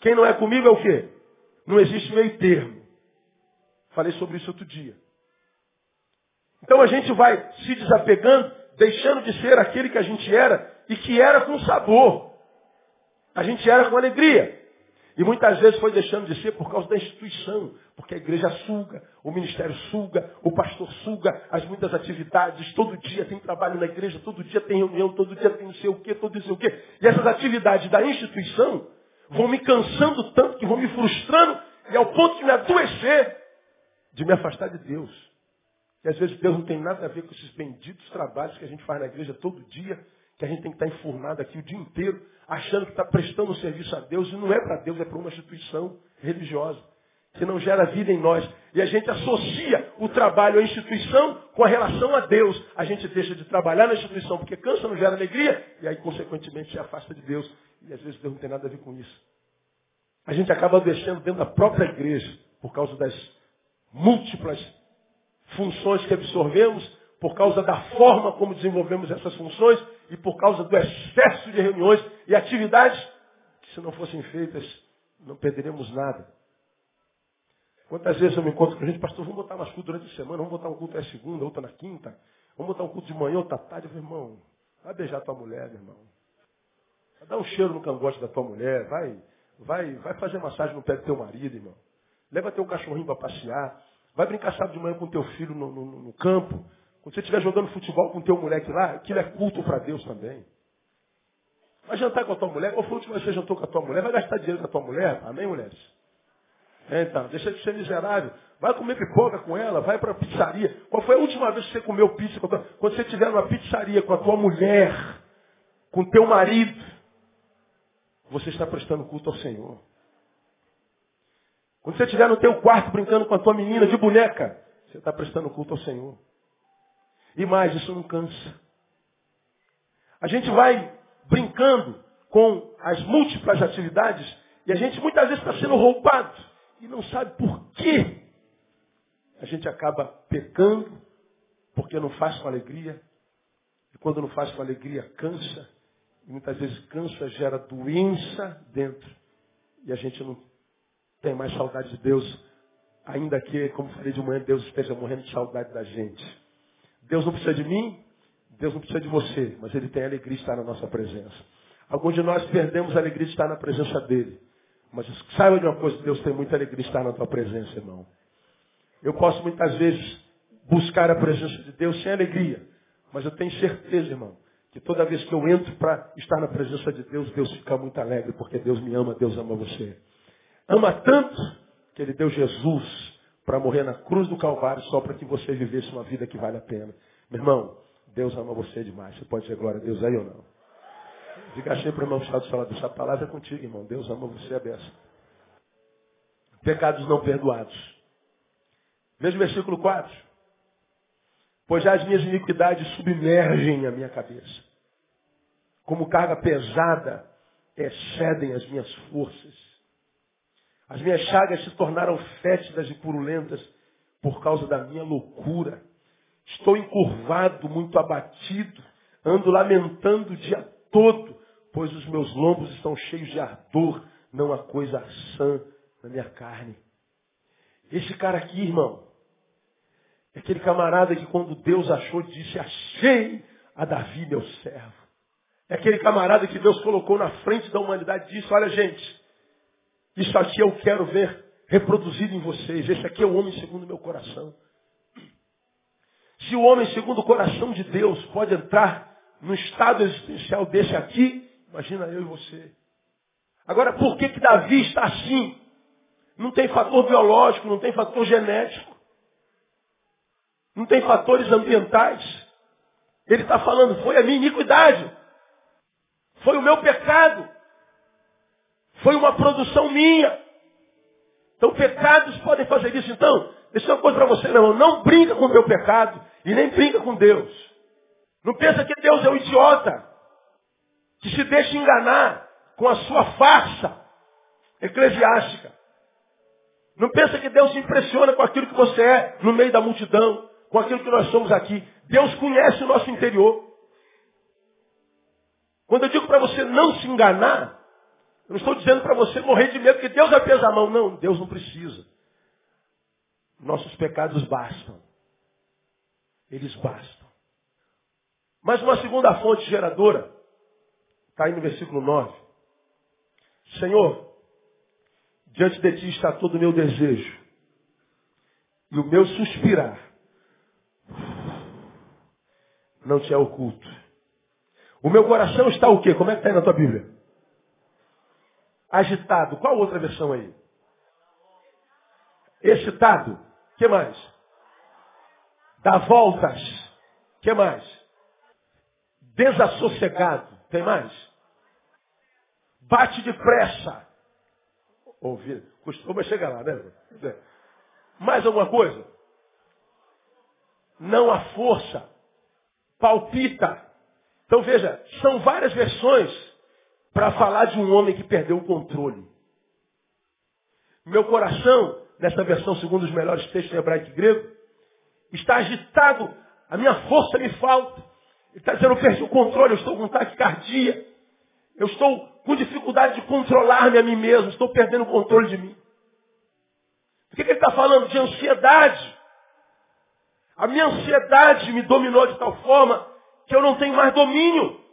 Quem não é comigo é o quê? Não existe meio termo. Falei sobre isso outro dia. Então a gente vai se desapegando, deixando de ser aquele que a gente era e que era com sabor. A gente era com alegria. E muitas vezes foi deixando de ser por causa da instituição, porque a igreja suga, o ministério suga, o pastor suga, as muitas atividades, todo dia tem trabalho na igreja, todo dia tem reunião, todo dia tem não sei o quê, todo não sei o quê. E essas atividades da instituição vão me cansando tanto que vão me frustrando e ao ponto de me adoecer de me afastar de Deus. E às vezes Deus não tem nada a ver com esses benditos trabalhos que a gente faz na igreja todo dia, que a gente tem que estar enfurnado aqui o dia inteiro, achando que está prestando um serviço a Deus, e não é para Deus, é para uma instituição religiosa, que não gera vida em nós. E a gente associa o trabalho à instituição com a relação a Deus. A gente deixa de trabalhar na instituição porque cansa, não gera alegria, e aí, consequentemente, se afasta de Deus. E às vezes Deus não tem nada a ver com isso. A gente acaba deixando dentro da própria igreja, por causa das múltiplas funções que absorvemos, por causa da forma como desenvolvemos essas funções e por causa do excesso de reuniões e atividades que se não fossem feitas não perderíamos nada. Quantas vezes eu me encontro com a gente, pastor, vamos botar mais culto durante a semana, vamos botar um culto na segunda, outra na quinta, vamos botar um culto de manhã, outra tarde. Eu falo, irmão, vai beijar tua mulher, meu irmão. Vai dar um cheiro no cangote da tua mulher, vai, vai, vai fazer massagem no pé do teu marido, irmão. Leva teu cachorrinho para passear. Vai brincar sábado de manhã com teu filho no, no, no campo. Quando você estiver jogando futebol com teu moleque lá, aquilo é culto para Deus também. Vai jantar com a tua mulher. Qual foi a última vez que você jantou com a tua mulher? Vai gastar dinheiro com a tua mulher? Amém, mulheres? É, então, deixa de ser miserável. Vai comer pipoca com ela, vai para a pizzaria. Qual foi a última vez que você comeu pizza? Com tua... Quando você estiver numa pizzaria com a tua mulher, com teu marido, você está prestando culto ao Senhor. Quando você estiver no teu quarto brincando com a tua menina de boneca, você está prestando culto ao Senhor. E mais, isso não cansa. A gente vai brincando com as múltiplas atividades e a gente muitas vezes está sendo roubado e não sabe por quê. A gente acaba pecando porque não faz com alegria. E quando não faz com alegria, cansa. E muitas vezes cansa, gera doença dentro. E a gente não tem mais saudade de Deus, ainda que, como falei de manhã, Deus esteja morrendo de saudade da gente. Deus não precisa de mim, Deus não precisa de você, mas Ele tem alegria de estar na nossa presença. Alguns de nós perdemos a alegria de estar na presença dele. Mas saiba de uma coisa, Deus tem muita alegria de estar na tua presença, irmão. Eu posso muitas vezes buscar a presença de Deus sem alegria. Mas eu tenho certeza, irmão, que toda vez que eu entro para estar na presença de Deus, Deus fica muito alegre, porque Deus me ama, Deus ama você. Ama tanto que Ele deu Jesus para morrer na cruz do Calvário só para que você vivesse uma vida que vale a pena. Meu irmão, Deus ama você demais. Você pode dizer glória a Deus aí ou não? Diga assim para o irmão que está do seu lado. Essa palavra é contigo, irmão. Deus ama você a beça. Pecados não perdoados. Veja o versículo 4. Pois já as minhas iniquidades submergem a minha cabeça. Como carga pesada excedem as minhas forças. As minhas chagas se tornaram fétidas e purulentas por causa da minha loucura. Estou encurvado, muito abatido, ando lamentando o dia todo, pois os meus lombos estão cheios de ardor, não há coisa sã na minha carne. Esse cara aqui, irmão, é aquele camarada que quando Deus achou, disse, achei a Davi, meu servo. É aquele camarada que Deus colocou na frente da humanidade e disse, olha gente, isso aqui eu quero ver reproduzido em vocês. Esse aqui é o homem segundo o meu coração. Se o homem segundo o coração de Deus pode entrar no estado existencial desse aqui, imagina eu e você. Agora, por que que Davi está assim? Não tem fator biológico, não tem fator genético. Não tem fatores ambientais. Ele está falando, foi a minha iniquidade. Foi o meu pecado. Foi uma produção minha. Então pecados podem fazer isso. Então, deixa uma coisa para você, meu irmão. Não brinca com o meu pecado e nem brinca com Deus. Não pensa que Deus é um idiota que se deixa enganar com a sua farsa eclesiástica. Não pensa que Deus se impressiona com aquilo que você é no meio da multidão com aquilo que nós somos aqui. Deus conhece o nosso interior. Quando eu digo para você não se enganar, eu não estou dizendo para você morrer de medo, que Deus vai pesar a mão. Não, Deus não precisa. Nossos pecados bastam. Eles bastam. Mas uma segunda fonte geradora, está aí no versículo 9. Senhor, diante de ti está todo o meu desejo e o meu suspirar não te é oculto. O meu coração está o quê? Como é que está aí na tua Bíblia? Agitado. Qual outra versão aí? Excitado. Que mais? Dá voltas. Que mais? Desassossegado. Tem mais? Bate depressa. Ouvir. Costuma chegar lá, né? Mais alguma coisa? Não há força palpita. Então veja, são várias versões para falar de um homem que perdeu o controle. Meu coração, nessa versão segundo os melhores textos hebraico e grego, está agitado, a minha força me falta. Ele está dizendo, eu perdi o controle, eu estou com taquicardia. Eu estou com dificuldade de controlar-me a mim mesmo, estou perdendo o controle de mim. O que, que ele está falando? De ansiedade. A minha ansiedade me dominou de tal forma que eu não tenho mais domínio.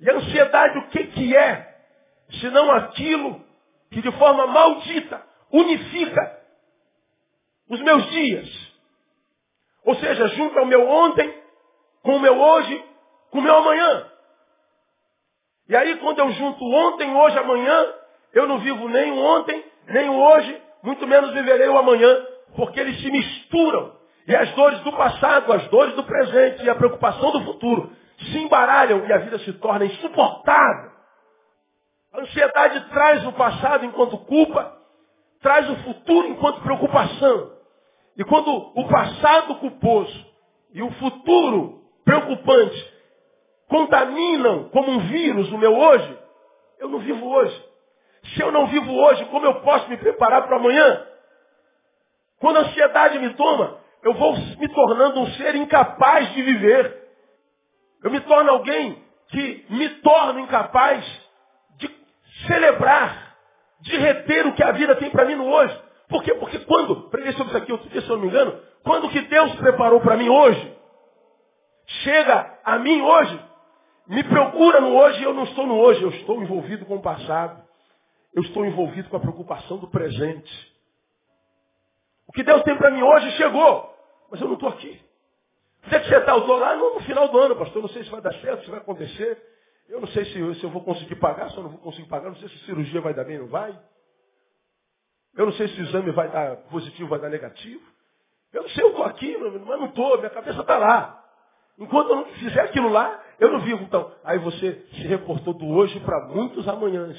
E ansiedade o que, que é? Senão aquilo que de forma maldita unifica os meus dias. Ou seja, junta o meu ontem com o meu hoje, com o meu amanhã. E aí quando eu junto ontem, hoje, amanhã, eu não vivo nem o ontem, nem o hoje, muito menos viverei o amanhã, porque eles se misturam. E as dores do passado, as dores do presente e a preocupação do futuro se embaralham e a vida se torna insuportável. A ansiedade traz o passado enquanto culpa, traz o futuro enquanto preocupação. E quando o passado culposo e o futuro preocupante contaminam como um vírus o meu hoje, eu não vivo hoje. Se eu não vivo hoje, como eu posso me preparar para amanhã? Quando a ansiedade me toma, eu vou me tornando um ser incapaz de viver. Eu me torno alguém que me torno incapaz de celebrar, de reter o que a vida tem para mim no hoje. Por quê? Porque quando, preguei sobre isso aqui outro dia, se eu não me engano, quando o que Deus preparou para mim hoje, chega a mim hoje, me procura no hoje e eu não estou no hoje, eu estou envolvido com o passado. Eu estou envolvido com a preocupação do presente. O que Deus tem para mim hoje chegou, mas eu não estou aqui. É que você está? Eu estou lá no, final do ano, pastor. Não sei se vai dar certo, se vai acontecer. Eu não sei se, se eu vou conseguir pagar, se eu não vou conseguir pagar. Não sei se a cirurgia vai dar bem ou não vai. Eu não sei se o exame vai dar positivo, vai dar negativo. Eu não sei, eu estou aqui, mas não estou, minha cabeça está lá. Enquanto eu não fizer aquilo lá, eu não vivo. Então, aí você se reportou do hoje para muitos amanhãs.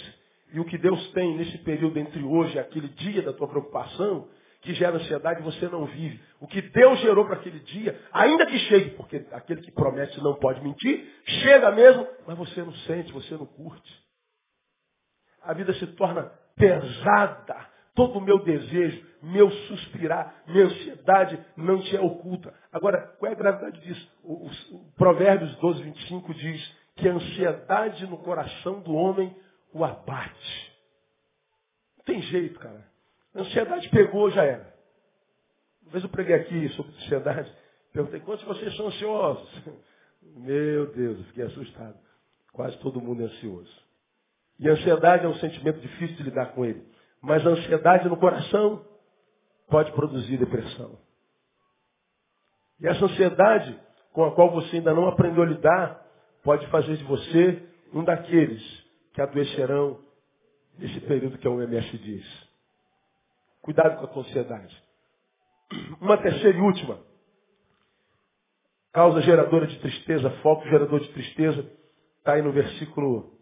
E o que Deus tem nesse período entre hoje e aquele dia da tua preocupação, que gera ansiedade, você não vive. O que Deus gerou para aquele dia, ainda que chegue, porque aquele que promete não pode mentir, chega mesmo, mas você não sente, você não curte. A vida se torna pesada todo o meu desejo, meu suspirar, minha ansiedade não te é oculta. Agora, qual é a gravidade disso? O, o, o Provérbios 12, 25 diz que a ansiedade no coração do homem o abate. Não tem jeito, cara. A ansiedade pegou, já era. Uma vez eu preguei aqui sobre ansiedade, perguntei quantos de vocês são ansiosos? Meu Deus, eu fiquei assustado. Quase todo mundo é ansioso. E a ansiedade é um sentimento difícil de lidar com ele. Mas a ansiedade no coração pode produzir depressão. E essa ansiedade com a qual você ainda não aprendeu a lidar pode fazer de você um daqueles que adoecerão nesse período que a OMS diz. Cuidado com a tua ansiedade. Uma terceira e última. Causa geradora de tristeza, foco gerador de tristeza, está aí no versículo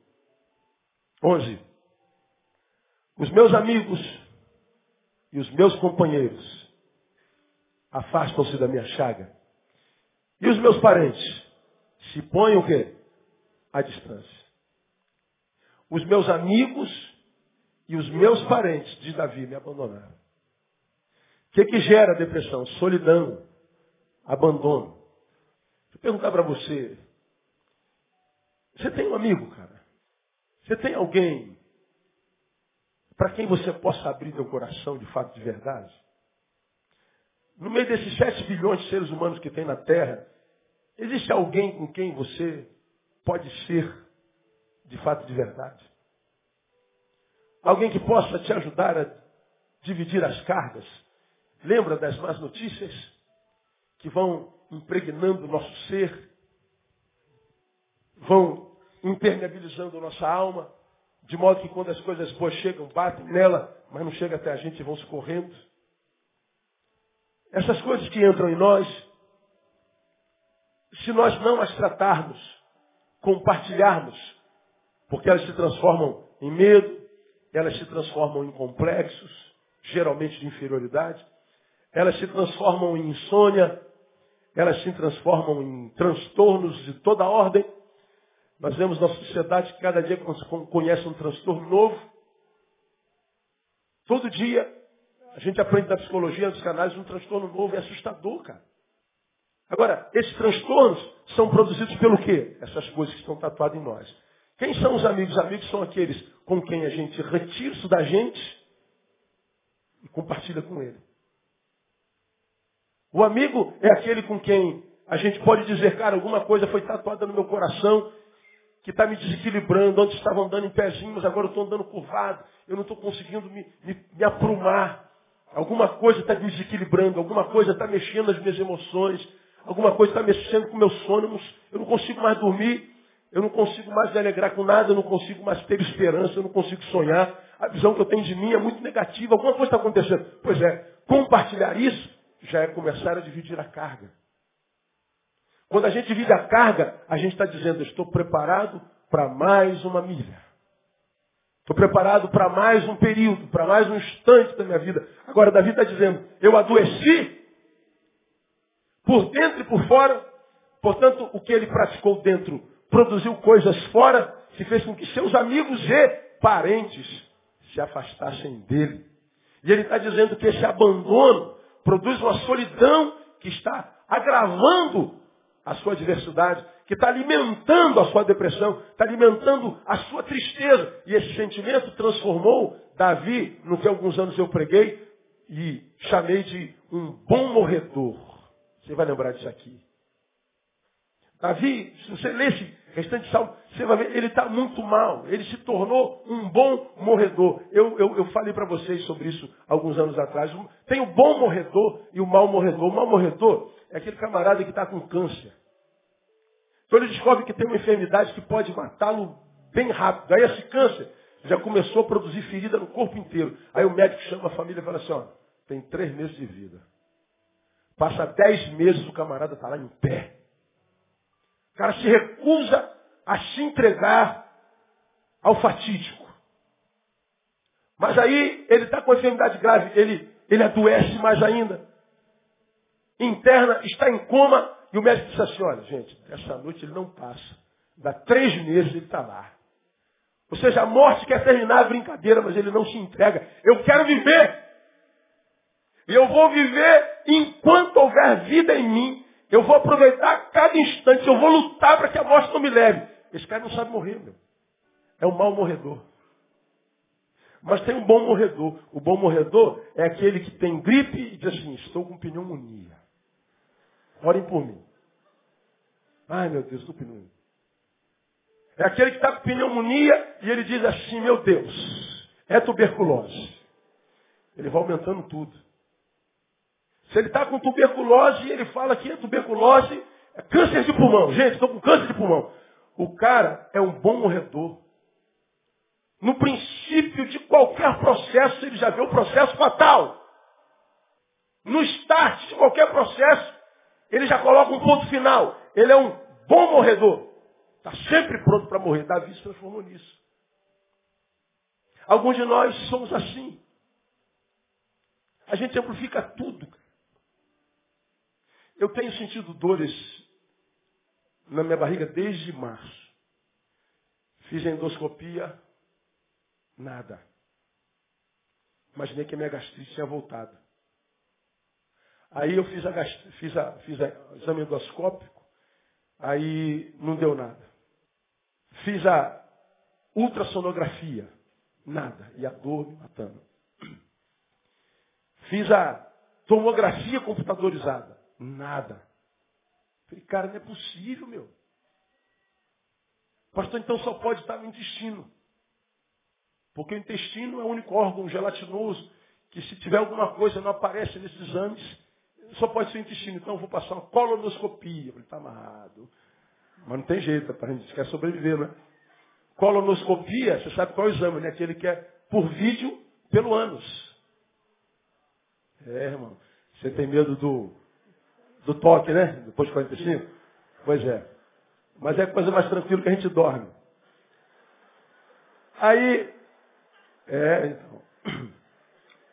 11. Os meus amigos e os meus companheiros afastam-se da minha chaga. E os meus parentes se põem o quê? À distância. Os meus amigos e os meus parentes, diz Davi, me abandonaram. O que, que gera depressão? Solidão, abandono. Deixa eu perguntar para você. Você tem um amigo, cara? Você tem alguém para quem você possa abrir teu coração de fato de verdade. No meio desses 7 bilhões de seres humanos que tem na Terra, existe alguém com quem você pode ser de fato de verdade? Alguém que possa te ajudar a dividir as cargas? Lembra das más notícias que vão impregnando o nosso ser, vão impermeabilizando nossa alma, de modo que quando as coisas boas chegam, batem nela, mas não chega até a gente e vão se correndo. Essas coisas que entram em nós, se nós não as tratarmos, compartilharmos, porque elas se transformam em medo, elas se transformam em complexos, geralmente de inferioridade, elas se transformam em insônia, elas se transformam em transtornos de toda ordem, nós vemos na sociedade que cada dia conhece um transtorno novo. Todo dia a gente aprende da psicologia, dos canais, um transtorno novo é assustador, cara. Agora, esses transtornos são produzidos pelo quê? Essas coisas que estão tatuadas em nós. Quem são os amigos? Amigos são aqueles com quem a gente retira isso da gente e compartilha com ele. O amigo é aquele com quem a gente pode dizer, cara, alguma coisa foi tatuada no meu coração que está me desequilibrando. Antes estava andando em pezinho, mas agora estou andando curvado. Eu não estou conseguindo me, me, me aprumar. Alguma coisa está me desequilibrando, alguma coisa está mexendo nas minhas emoções, alguma coisa está mexendo com o meu sono. Eu não consigo mais dormir, eu não consigo mais me alegrar com nada, eu não consigo mais ter esperança, eu não consigo sonhar. A visão que eu tenho de mim é muito negativa, alguma coisa está acontecendo. Pois é, compartilhar isso já é começar a dividir a carga. Quando a gente divide a carga, a gente está dizendo, estou preparado para mais uma milha. Estou preparado para mais um período, para mais um instante da minha vida. Agora Davi está dizendo, eu adoeci por dentro e por fora. Portanto, o que ele praticou dentro produziu coisas fora que fez com que seus amigos e parentes se afastassem dele. E ele está dizendo que esse abandono produz uma solidão que está agravando a sua adversidade, que está alimentando a sua depressão, está alimentando a sua tristeza. E esse sentimento transformou Davi no que alguns anos eu preguei e chamei de um bom morredor. Você vai lembrar disso aqui. Davi, se você lê esse restante salmo, você vai ver, ele está muito mal. Ele se tornou um bom morredor. Eu, eu, eu falei para vocês sobre isso alguns anos atrás. Tem o bom morredor e o mau morredor. O mau morredor é aquele camarada que está com câncer. Então ele descobre que tem uma enfermidade que pode matá-lo bem rápido. Aí esse câncer já começou a produzir ferida no corpo inteiro. Aí o médico chama a família e fala assim, ó, tem três meses de vida. Passa dez meses, o camarada está lá em pé. O cara se recusa a se entregar ao fatídico. Mas aí ele está com enfermidade grave, ele, ele adoece mais ainda. Interna, está em coma, e o médico diz assim, olha, gente, essa noite ele não passa. Dá três meses ele está lá. Ou seja, a morte quer terminar a brincadeira, mas ele não se entrega. Eu quero viver. E eu vou viver enquanto houver vida em mim. Eu vou aproveitar cada instante, eu vou lutar para que a morte não me leve. Esse cara não sabe morrer, meu. É um mau morredor. Mas tem um bom morredor. O bom morredor é aquele que tem gripe e diz assim, estou com pneumonia. Orem por mim. Ai, meu Deus, estou com pneumonia. É aquele que está com pneumonia e ele diz assim, meu Deus, é tuberculose. Ele vai aumentando tudo. Se ele está com tuberculose, ele fala que a tuberculose é câncer de pulmão. Gente, estou com câncer de pulmão. O cara é um bom morredor. No princípio de qualquer processo, ele já vê o processo fatal. No start de qualquer processo, ele já coloca um ponto final. Ele é um bom morredor. Está sempre pronto para morrer. Davi se transformou nisso. Alguns de nós somos assim. A gente amplifica tudo. Eu tenho sentido dores na minha barriga desde março. Fiz endoscopia, nada. Imaginei que a minha gastrite tinha voltado. Aí eu fiz, a, fiz, a, fiz a, o exame endoscópico, aí não deu nada. Fiz a ultrassonografia, nada. E a dor me matando. Fiz a tomografia computadorizada. Nada. Falei, cara, não é possível, meu. Pastor, então só pode estar no intestino. Porque o intestino é o único órgão gelatinoso que se tiver alguma coisa não aparece nesses exames, só pode ser o intestino. Então eu vou passar uma colonoscopia. Falei, está amarrado. Mas não tem jeito, a gente quer sobreviver, né? Colonoscopia, você sabe qual é o exame, né? Aquele que é por vídeo pelo ânus. É, irmão. Você tem medo do do toque, né? Depois de 45? Pois é. Mas é coisa mais tranquila que a gente dorme. Aí, é, então,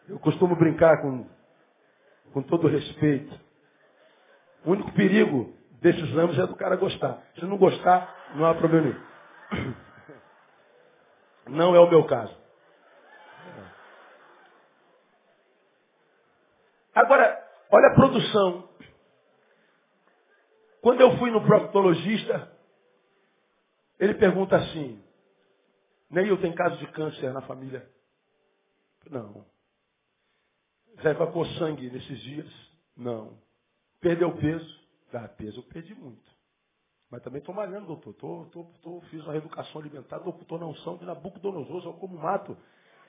eu costumo brincar com, com todo respeito. O único perigo desses exames é do cara gostar. Se não gostar, não há problema nenhum. Não é o meu caso. Agora, olha a produção quando eu fui no proctologista, ele pergunta assim, Neil, tem caso de câncer na família? Não. Já evacuou sangue nesses dias? Não. Perdeu peso? Dá peso, eu perdi muito. Mas também estou malhando, doutor. Tô, tô, tô, fiz uma reeducação alimentar, estou na unção de Nabucodonosor, eu como mato.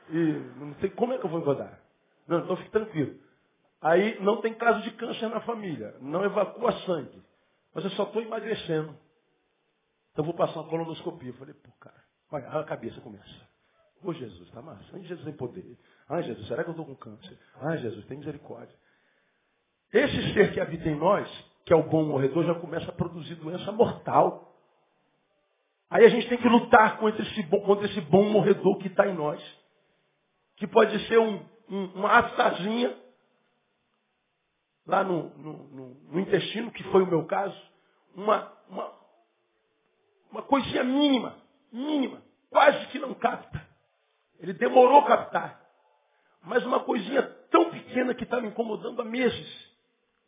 E não tem como é que eu vou engordar. Não, então fique tranquilo. Aí não tem caso de câncer na família. Não evacua sangue. Mas eu só estou emagrecendo. Então vou passar uma colonoscopia. Eu falei, pô, cara, olha, a cabeça começa. Ô Jesus, tá massa. Ai, Jesus tem poder. Ai, Jesus, será que eu estou com câncer? Ai, Jesus, tem misericórdia. Esse ser que habita em nós, que é o bom morredor, já começa a produzir doença mortal. Aí a gente tem que lutar contra esse bom, contra esse bom morredor que está em nós. Que pode ser um, um, uma aftazinha lá no, no, no, no intestino, que foi o meu caso, uma, uma, uma coisinha mínima, mínima, quase que não capta. Ele demorou a captar. Mas uma coisinha tão pequena que está me incomodando há meses.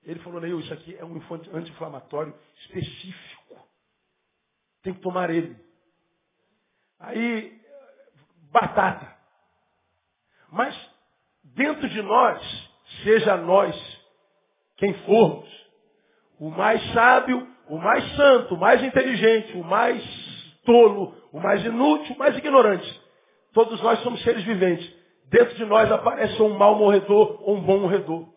Ele falou, Neil, isso aqui é um anti-inflamatório específico. Tem que tomar ele. Aí, batata. Mas, dentro de nós, seja nós quem formos. O mais sábio, o mais santo, o mais inteligente, o mais tolo, o mais inútil, o mais ignorante. Todos nós somos seres viventes. Dentro de nós aparece um mal morredor ou um bom morredor.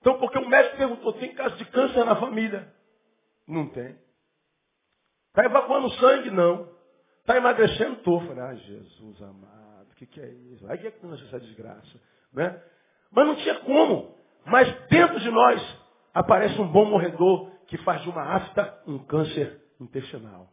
Então, porque o médico perguntou, tem caso de câncer na família? Não tem. Está evacuando sangue? Não. Está emagrecendo? Estou. Falei, ah, Jesus amado, o que, que é isso? Aí que é que essa desgraça? Né? Mas não tinha como. Mas dentro de nós aparece um bom morredor que faz de uma afta um câncer intestinal.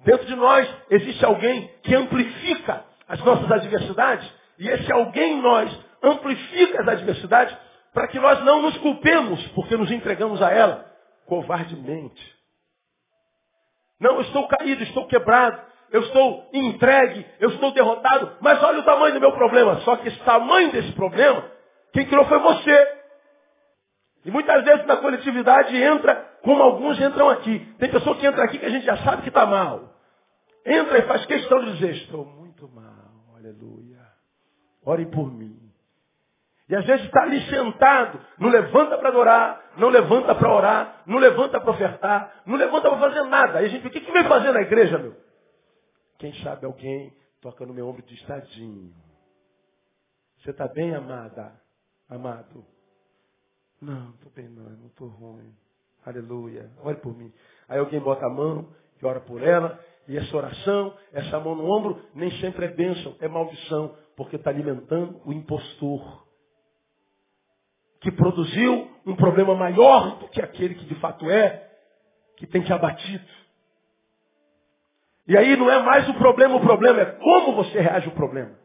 Dentro de nós existe alguém que amplifica as nossas adversidades, e esse alguém em nós amplifica as adversidades para que nós não nos culpemos, porque nos entregamos a ela covardemente. Não, eu estou caído, estou quebrado, eu estou entregue, eu estou derrotado, mas olha o tamanho do meu problema. Só que esse tamanho desse problema, quem criou foi você. E muitas vezes na coletividade entra como alguns entram aqui. Tem pessoa que entra aqui que a gente já sabe que está mal. Entra e faz questão de dizer, estou muito mal, aleluia. Orem por mim. E às vezes está ali sentado, não levanta para adorar, não levanta para orar, não levanta para ofertar, não levanta para fazer nada. Aí a gente, o que, que vem fazer na igreja, meu? Quem sabe alguém toca no meu ombro de estadinho. Você está bem, amada? Amado? Não, estou bem não, não estou ruim. Aleluia. Ore por mim. Aí alguém bota a mão e ora por ela. E essa oração, essa mão no ombro, nem sempre é bênção, é maldição, porque está alimentando o impostor. Que produziu um problema maior do que aquele que de fato é, que tem te abatido. E aí não é mais o problema, o problema é como você reage ao problema.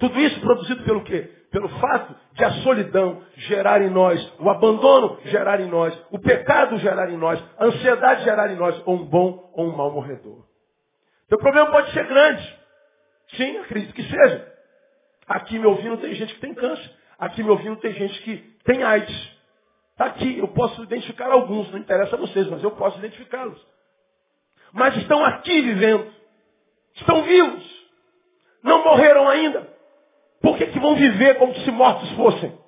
Tudo isso produzido pelo quê? Pelo fato de a solidão gerar em nós, o abandono gerar em nós, o pecado gerar em nós, a ansiedade gerar em nós, ou um bom ou um mau morredor. Então o problema pode ser grande. Sim, acredito que seja. Aqui me ouvindo tem gente que tem câncer. Aqui me ouvindo tem gente que tem AIDS. Está aqui, eu posso identificar alguns, não interessa a vocês, mas eu posso identificá-los. Mas estão aqui vivendo. Estão vivos. Não morreram ainda. Por que, que vão viver como se mortos fossem?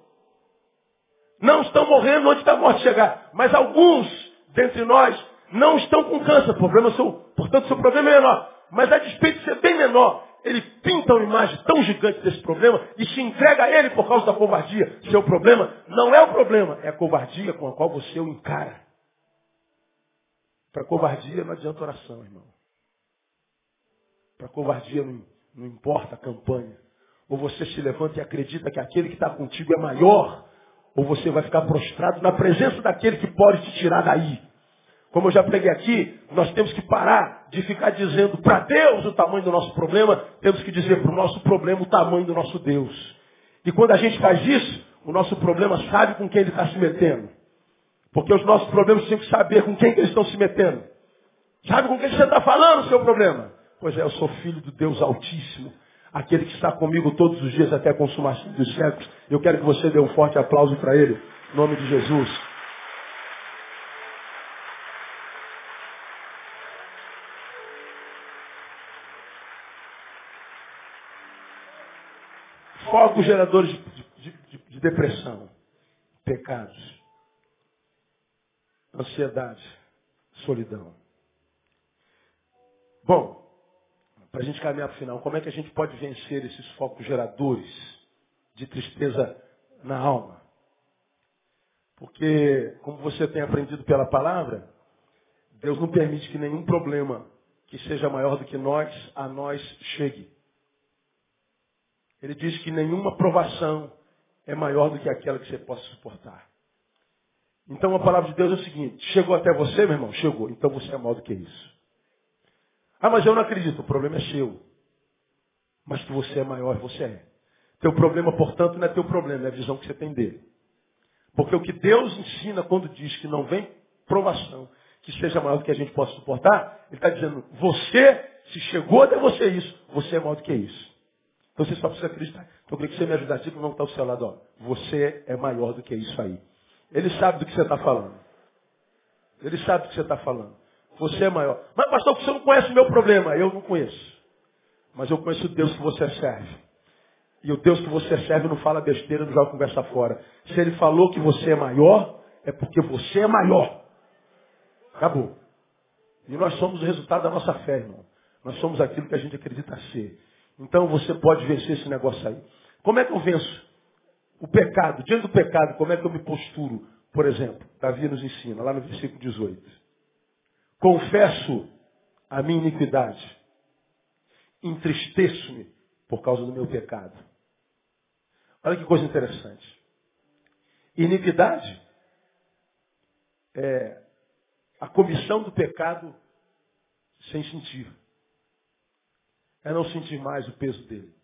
Não estão morrendo onde está a morte chegar. Mas alguns dentre nós não estão com câncer. Problema seu, portanto, seu problema é menor. Mas a despeito de ser bem menor, ele pinta uma imagem tão gigante desse problema e se entrega a ele por causa da covardia. Seu problema não é o problema, é a covardia com a qual você o encara. Para covardia não adianta oração, irmão. Para covardia não, não importa a campanha. Ou você se levanta e acredita que aquele que está contigo é maior, ou você vai ficar prostrado na presença daquele que pode te tirar daí. Como eu já preguei aqui, nós temos que parar de ficar dizendo para Deus o tamanho do nosso problema, temos que dizer para o nosso problema o tamanho do nosso Deus. E quando a gente faz isso, o nosso problema sabe com quem ele está se metendo. Porque os nossos problemas têm que saber com quem que eles estão se metendo. Sabe com quem você está falando seu problema? Pois é, eu sou filho do Deus Altíssimo aquele que está comigo todos os dias até a consumação dos séculos. Eu quero que você dê um forte aplauso para ele, em nome de Jesus. Focos geradores de, de, de, de depressão, pecados, ansiedade, solidão. Bom, para a gente caminhar para o final, como é que a gente pode vencer esses focos geradores de tristeza na alma? Porque, como você tem aprendido pela palavra, Deus não permite que nenhum problema que seja maior do que nós, a nós chegue. Ele diz que nenhuma provação é maior do que aquela que você possa suportar. Então a palavra de Deus é o seguinte: chegou até você, meu irmão? Chegou. Então você é maior do que isso. Ah, mas eu não acredito. O problema é seu. Mas que você é maior, você é. Teu problema, portanto, não é teu problema, é a visão que você tem dele. Porque o que Deus ensina quando diz que não vem provação que seja maior do que a gente possa suportar, Ele está dizendo, você, se chegou até você isso, você é maior do que isso. Então você só precisa acreditar. Então eu queria que você me ajudasse com o não está ao seu lado. Ó. Você é maior do que isso aí. Ele sabe do que você está falando. Ele sabe do que você está falando. Você é maior. Mas, pastor, você não conhece o meu problema. Eu não conheço. Mas eu conheço o Deus que você serve. E o Deus que você serve não fala besteira, não joga conversa fora. Se ele falou que você é maior, é porque você é maior. Acabou. E nós somos o resultado da nossa fé, irmão. Nós somos aquilo que a gente acredita ser. Então você pode vencer esse negócio aí. Como é que eu venço? O pecado. Diante do pecado, como é que eu me posturo? Por exemplo, Davi nos ensina, lá no versículo 18. Confesso a minha iniquidade. Entristeço-me por causa do meu pecado. Olha que coisa interessante. Iniquidade é a comissão do pecado sem sentir. É não sentir mais o peso dele.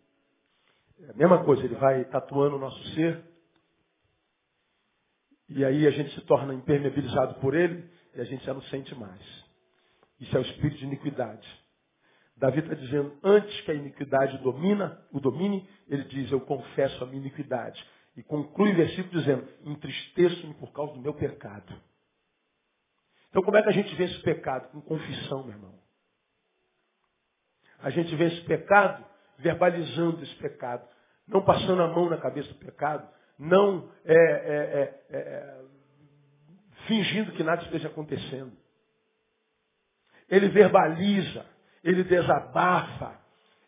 É a mesma coisa, ele vai tatuando o nosso ser. E aí a gente se torna impermeabilizado por ele e a gente já não sente mais. Isso é o espírito de iniquidade. Davi está dizendo, antes que a iniquidade domina, o domine, ele diz, eu confesso a minha iniquidade. E conclui o versículo dizendo, entristeço-me por causa do meu pecado. Então como é que a gente vence o pecado? Com confissão, meu irmão. A gente vence o pecado verbalizando esse pecado, não passando a mão na cabeça do pecado, não é, é, é, é, fingindo que nada esteja acontecendo. Ele verbaliza, ele desabafa,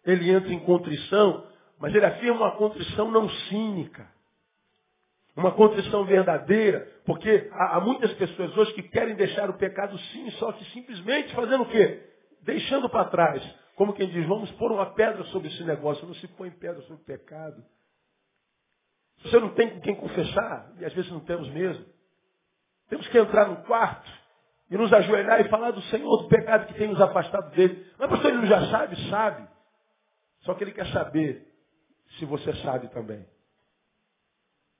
ele entra em contrição, mas ele afirma uma contrição não cínica. Uma contrição verdadeira, porque há, há muitas pessoas hoje que querem deixar o pecado sim, só que simplesmente fazendo o quê? Deixando para trás. Como quem diz, vamos pôr uma pedra sobre esse negócio. Não se põe pedra sobre o pecado. Você não tem com quem confessar, e às vezes não temos mesmo. Temos que entrar no quarto e nos ajoelhar e falar do Senhor, do pecado que tem nos afastado dele. Mas pastor, ele já sabe? Sabe. Só que ele quer saber se você sabe também.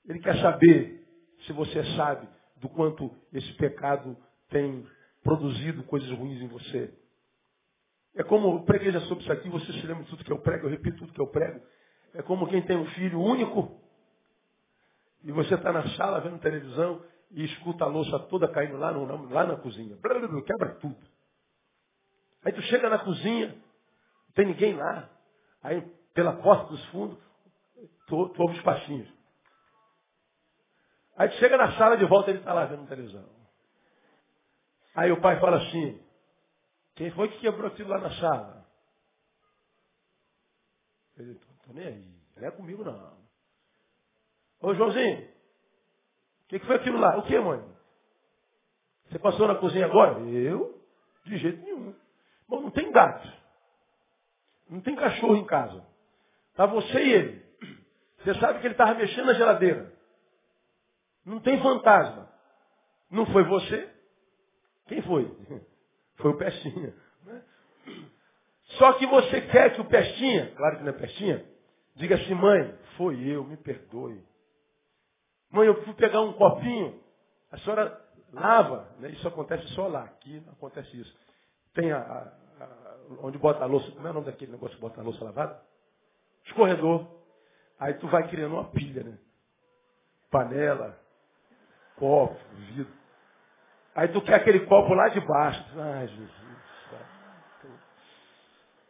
Ele quer saber se você sabe do quanto esse pecado tem produzido coisas ruins em você. É como eu preguei já sobre isso aqui, você se lembra de tudo que eu prego, eu repito tudo que eu prego. É como quem tem um filho único e você está na sala vendo televisão e escuta a louça toda caindo lá, no, lá na cozinha. Quebra tudo. Aí tu chega na cozinha, não tem ninguém lá. Aí pela porta dos fundos, tu, tu ouve os passinhos. Aí tu chega na sala de volta, ele está lá vendo televisão. Aí o pai fala assim, quem foi que quebrou aquilo lá na sala? Ele, tô nem aí, não é comigo não. Ô Joãozinho, que, que foi aquilo lá? O que, mãe? Você passou na cozinha agora? Eu? De jeito nenhum. Bom, não tem gato. Não tem cachorro em casa. Tá você e ele. Você sabe que ele estava mexendo na geladeira. Não tem fantasma. Não foi você? Quem foi? Foi o Pestinha. Né? Só que você quer que o Pestinha, claro que não é Pestinha, diga assim, mãe, foi eu, me perdoe. Mãe, eu fui pegar um copinho, a senhora lava, né? isso acontece só lá, aqui não acontece isso. Tem a, a, a, onde bota a louça, como é o nome daquele negócio que bota a louça lavada? Escorredor. Aí tu vai criando uma pilha, né? Panela, copo, vidro. Aí tu quer aquele copo lá de baixo. Ai, Jesus.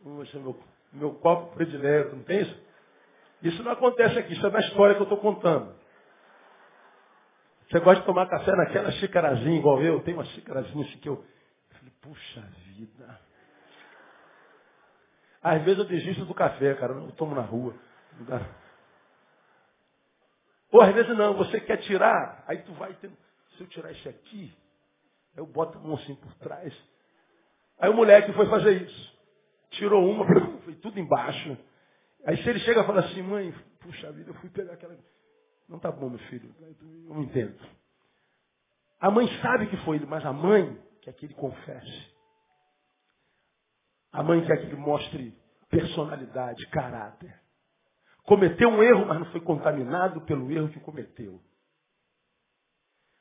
Poxa, meu, meu copo predileto, não tem isso? Isso não acontece aqui, isso é na história que eu estou contando. Você gosta de tomar café naquela xicarazinha, igual eu? Tem uma xicarazinha assim que eu. eu falei, puxa vida. Às vezes eu desisto do café, cara, eu tomo na rua. Ou às vezes não, você quer tirar, aí tu vai, tendo, se eu tirar esse aqui, eu boto a mão assim por trás. Aí o moleque foi fazer isso. Tirou uma, foi tudo embaixo. Aí se ele chega e fala assim, mãe, puxa vida, eu fui pegar aquela. Não tá bom, meu filho, eu não entendo. A mãe sabe que foi ele, mas a mãe quer que ele confesse. A mãe quer que ele mostre personalidade, caráter. Cometeu um erro, mas não foi contaminado pelo erro que cometeu.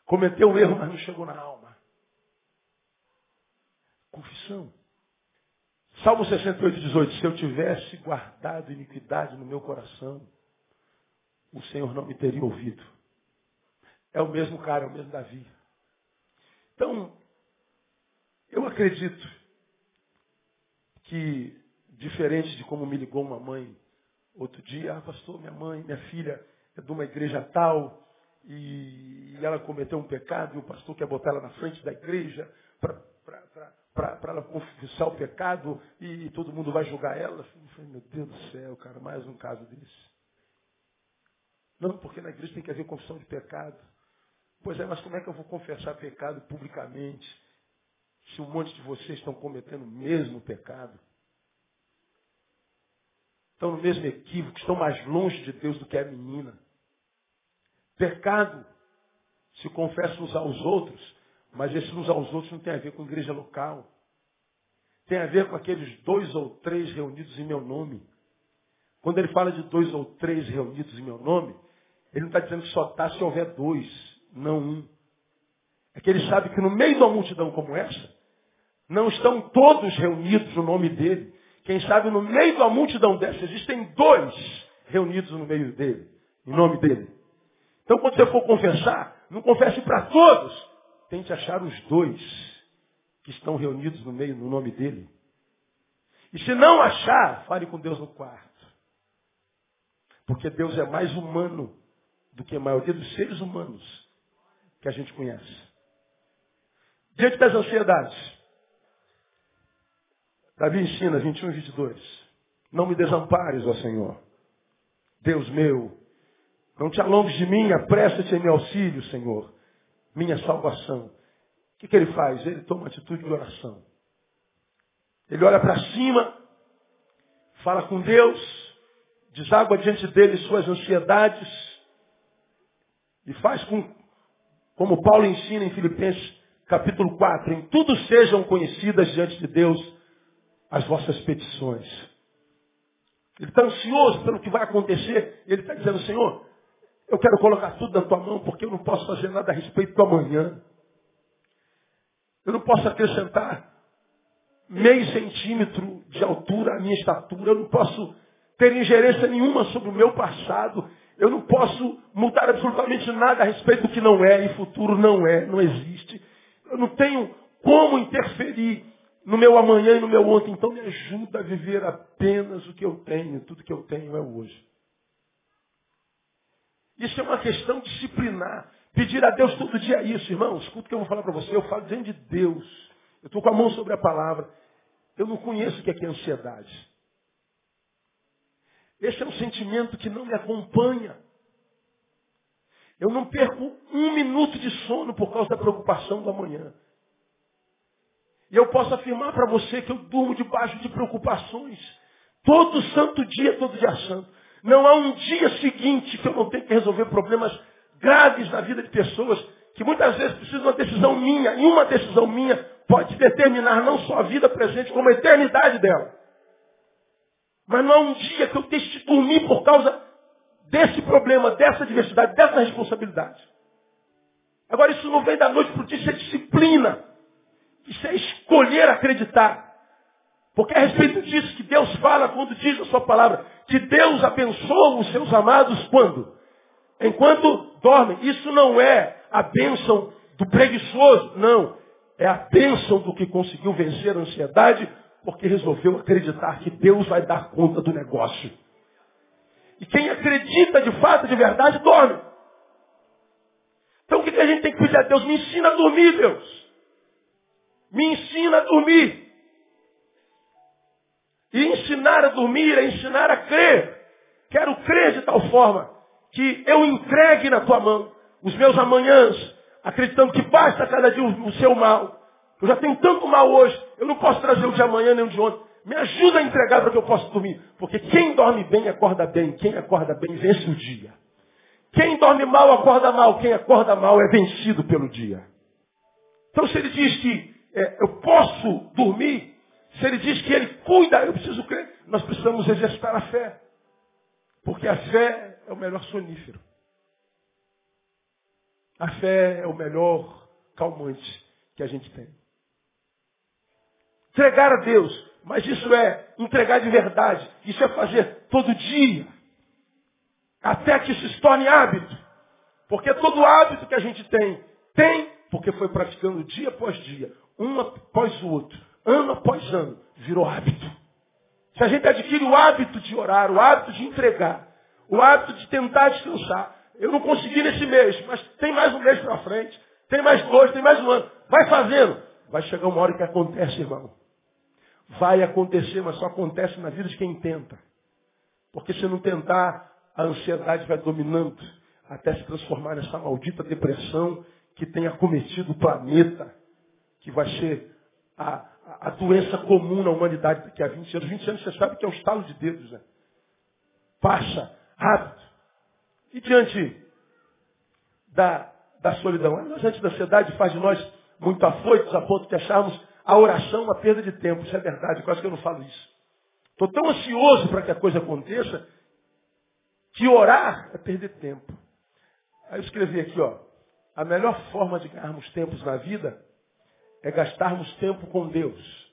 Cometeu um erro, mas não chegou na alma. Confissão. Salmo 68, 18. Se eu tivesse guardado iniquidade no meu coração, o Senhor não me teria ouvido. É o mesmo cara, é o mesmo Davi. Então, eu acredito que, diferente de como me ligou uma mãe outro dia, ah, pastor, minha mãe, minha filha é de uma igreja tal, e ela cometeu um pecado e o pastor quer botar ela na frente da igreja para ela confessar o pecado e, e, todo mundo vai julgar ela. Eu falei, meu Deus do céu, cara, mais um caso desse. Não, porque na igreja tem que haver confissão de pecado. Pois é, mas como é que eu vou confessar pecado publicamente se um monte de vocês estão cometendo o mesmo pecado? Estão no mesmo equívoco, estão mais longe de Deus do que a menina. Pecado se confessa uns aos outros, mas esse uns aos outros não tem a ver com igreja local. Tem a ver com aqueles dois ou três reunidos em meu nome. Quando ele fala de dois ou três reunidos em meu nome, ele não está dizendo que só está se houver dois, não um. É que ele sabe que no meio de uma multidão como essa, não estão todos reunidos no nome dele. Quem sabe no meio de uma multidão dessa existem dois reunidos no meio dele, em nome dele. Então quando você for confessar, não confesse para todos. Tente achar os dois que estão reunidos no meio, no nome dele. E se não achar, fale com Deus no quarto. Porque Deus é mais humano do que a maioria dos seres humanos que a gente conhece. Diante das ansiedades, Davi ensina 21 e 22. Não me desampares, ó Senhor. Deus meu, não te alongues de mim, apressa-te em meu auxílio, Senhor. Minha salvação. O que, que ele faz? Ele toma atitude de oração. Ele olha para cima, fala com Deus, deságua diante dele suas ansiedades, e faz com, como Paulo ensina em Filipenses capítulo 4, em tudo sejam conhecidas diante de Deus as vossas petições. Ele está ansioso pelo que vai acontecer. Ele está dizendo, Senhor, eu quero colocar tudo na tua mão porque eu não posso fazer nada a respeito do amanhã. Eu não posso acrescentar meio centímetro de altura à minha estatura. Eu não posso ter ingerência nenhuma sobre o meu passado. Eu não posso mudar absolutamente nada a respeito do que não é e futuro não é, não existe. Eu não tenho como interferir no meu amanhã e no meu ontem. Então me ajuda a viver apenas o que eu tenho. Tudo que eu tenho é hoje. Isso é uma questão disciplinar. Pedir a Deus todo dia isso, irmãos. Escuta o que eu vou falar para você. Eu falo diante de Deus. Eu estou com a mão sobre a palavra. Eu não conheço o que é, ansiedade. Esse é um sentimento que não me acompanha. Eu não perco um minuto de sono por causa da preocupação do amanhã. E eu posso afirmar para você que eu durmo debaixo de preocupações. Todo santo dia, todo dia santo. Não há um dia seguinte que eu não tenho que resolver problemas graves na vida de pessoas que muitas vezes precisam de uma decisão minha. E uma decisão minha pode determinar não só a vida presente, como a eternidade dela. Mas não há um dia que eu deixe de dormir por causa desse problema, dessa diversidade, dessa responsabilidade. Agora, isso não vem da noite para o dia, isso é disciplina. Isso é escolher acreditar. Porque é a respeito disso que Deus fala quando diz a sua palavra, que Deus abençoa os seus amados quando? Enquanto dormem. Isso não é a bênção do preguiçoso, não. É a bênção do que conseguiu vencer a ansiedade porque resolveu acreditar que Deus vai dar conta do negócio. E quem acredita de fato, de verdade, dorme. Então o que a gente tem que pedir a Deus? Me ensina a dormir, Deus. Me ensina a dormir. E ensinar a dormir é ensinar a crer. Quero crer de tal forma que eu entregue na tua mão os meus amanhãs, acreditando que basta cada dia o seu mal eu já tenho tanto mal hoje, eu não posso trazer o de amanhã nem o de ontem. Me ajuda a entregar para que eu possa dormir. Porque quem dorme bem, acorda bem. Quem acorda bem, vence o dia. Quem dorme mal, acorda mal. Quem acorda mal é vencido pelo dia. Então se ele diz que é, eu posso dormir, se ele diz que ele cuida, eu preciso crer, nós precisamos exercitar a fé. Porque a fé é o melhor sonífero. A fé é o melhor calmante que a gente tem. Entregar a Deus. Mas isso é entregar de verdade. Isso é fazer todo dia. Até que isso se torne hábito. Porque todo hábito que a gente tem, tem porque foi praticando dia após dia, um após o outro, ano após ano, virou hábito. Se a gente adquire o hábito de orar, o hábito de entregar, o hábito de tentar descansar, eu não consegui nesse mês, mas tem mais um mês para frente, tem mais dois, tem mais um ano. Vai fazendo. Vai chegar uma hora que acontece, irmão. Vai acontecer, mas só acontece na vida de quem tenta. Porque se não tentar, a ansiedade vai dominando até se transformar nessa maldita depressão que tem acometido o planeta, que vai ser a, a, doença comum na humanidade daqui a 20 anos. 20 anos você sabe que é um estalo de dedos, né? Passa rápido. E diante da, da solidão, diante da ansiedade faz de nós muito afoitos a ponto de acharmos a oração uma perda de tempo. Isso é verdade, quase que eu não falo isso. Estou tão ansioso para que a coisa aconteça que orar é perder tempo. Aí eu escrevi aqui, ó. A melhor forma de ganharmos tempos na vida é gastarmos tempo com Deus.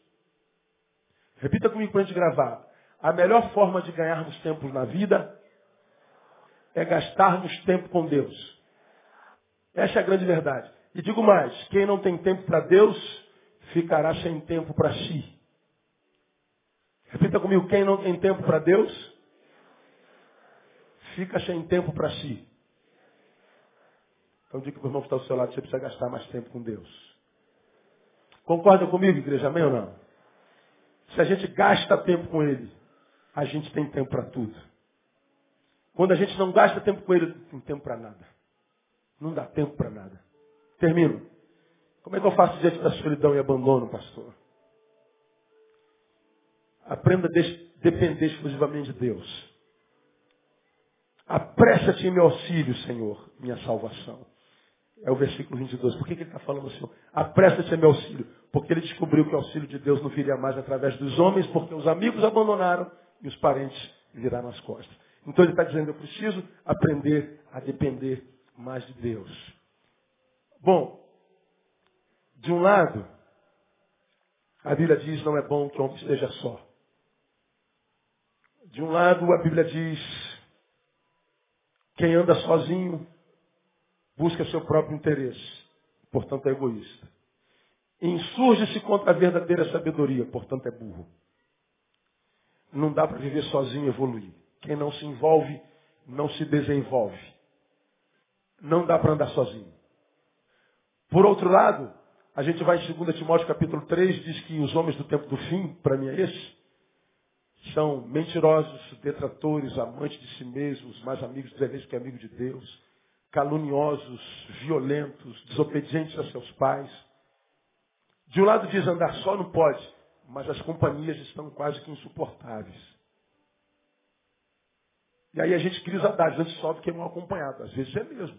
Repita comigo para a gente gravar. A melhor forma de ganharmos tempo na vida é gastarmos tempo com Deus. Essa é a grande verdade. E digo mais, quem não tem tempo para Deus, ficará sem tempo para si. Repita comigo, quem não tem tempo para Deus, fica sem tempo para si. Então diga para o irmão que está ao seu lado, você precisa gastar mais tempo com Deus. Concorda comigo, igreja? Amém ou não? Se a gente gasta tempo com Ele, a gente tem tempo para tudo. Quando a gente não gasta tempo com Ele, não tem tempo para nada. Não dá tempo para nada. Termino. Como é que eu faço diante da solidão e abandono, pastor? Aprenda a depender exclusivamente de Deus. Apressa-te em meu auxílio, Senhor, minha salvação. É o versículo 22. Por que, que ele está falando assim? Apressa-te em meu auxílio. Porque ele descobriu que o auxílio de Deus não viria mais através dos homens, porque os amigos abandonaram e os parentes viraram as costas. Então ele está dizendo, eu preciso aprender a depender mais de Deus. Bom, de um lado, a Bíblia diz não é bom que o homem esteja só. De um lado, a Bíblia diz quem anda sozinho busca seu próprio interesse, portanto é egoísta. Insurge-se contra a verdadeira sabedoria, portanto é burro. Não dá para viver sozinho e evoluir. Quem não se envolve, não se desenvolve. Não dá para andar sozinho. Por outro lado, a gente vai em 2 Timóteo capítulo 3, diz que os homens do tempo do fim, para mim é esse, são mentirosos, detratores, amantes de si mesmos, mais amigos de Deus que amigos de Deus, caluniosos, violentos, desobedientes a seus pais. De um lado diz andar só não pode, mas as companhias estão quase que insuportáveis. E aí a gente cria os adagios, antes só do que mal acompanhado. Às vezes é mesmo.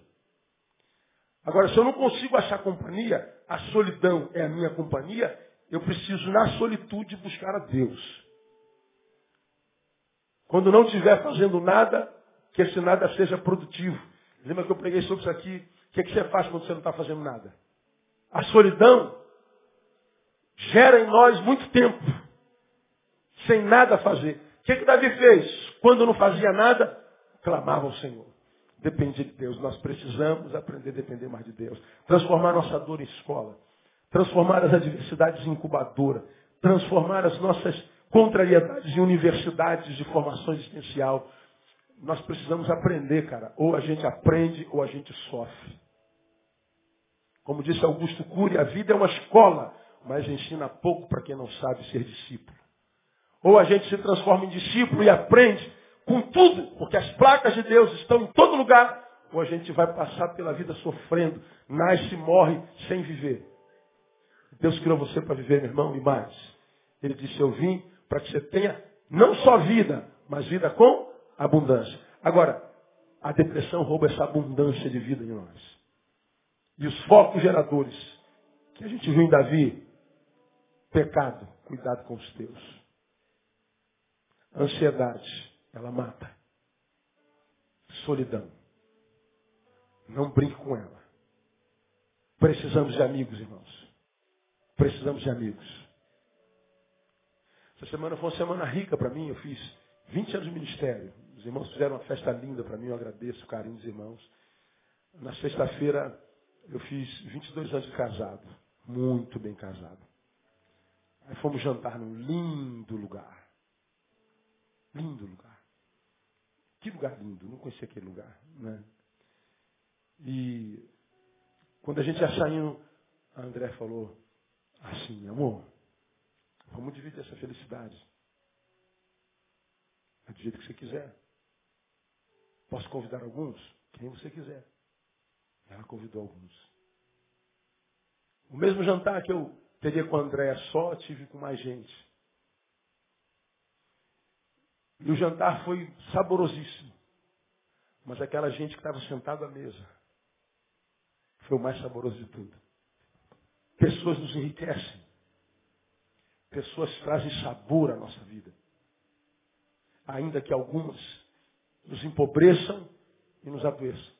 Agora, se eu não consigo achar companhia, a solidão é a minha companhia, eu preciso, na solitude, buscar a Deus. Quando não estiver fazendo nada, que esse nada seja produtivo. Lembra que eu preguei sobre isso aqui? O que, é que você faz quando você não está fazendo nada? A solidão gera em nós muito tempo, sem nada fazer. O que, é que Davi fez? Quando não fazia nada, clamava ao Senhor. Dependia de Deus. Nós precisamos aprender a depender mais de Deus. Transformar nossa dor em escola. Transformar as adversidades em incubadora. Transformar as nossas contrariedades em universidades de formação existencial. Nós precisamos aprender, cara. Ou a gente aprende ou a gente sofre. Como disse Augusto Cury, a vida é uma escola, mas ensina pouco para quem não sabe ser discípulo. Ou a gente se transforma em discípulo e aprende com tudo, porque as placas de Deus estão em todo lugar, ou a gente vai passar pela vida sofrendo, nasce e morre sem viver. Deus criou você para viver, meu irmão, e mais. Ele disse, eu vim para que você tenha não só vida, mas vida com abundância. Agora, a depressão rouba essa abundância de vida em nós. E os focos geradores que a gente viu em Davi, pecado, cuidado com os teus. Ansiedade, ela mata. Solidão. Não brinque com ela. Precisamos de amigos, irmãos. Precisamos de amigos. Essa semana foi uma semana rica para mim. Eu fiz 20 anos de ministério. Os irmãos fizeram uma festa linda para mim. Eu agradeço o carinho dos irmãos. Na sexta-feira eu fiz 22 anos de casado. Muito bem casado. Aí fomos jantar num lindo lugar. Lindo lugar. Que lugar lindo. Não conhecia aquele lugar. Né? E quando a gente ia saindo, a André falou assim, amor, vamos dividir essa felicidade. É do jeito que você quiser. Posso convidar alguns? Quem você quiser. Ela convidou alguns. O mesmo jantar que eu teria com a Andréa só, tive com mais gente. E o jantar foi saborosíssimo. Mas aquela gente que estava sentada à mesa foi o mais saboroso de tudo. Pessoas nos enriquecem. Pessoas trazem sabor à nossa vida. Ainda que algumas nos empobreçam e nos adoeçam.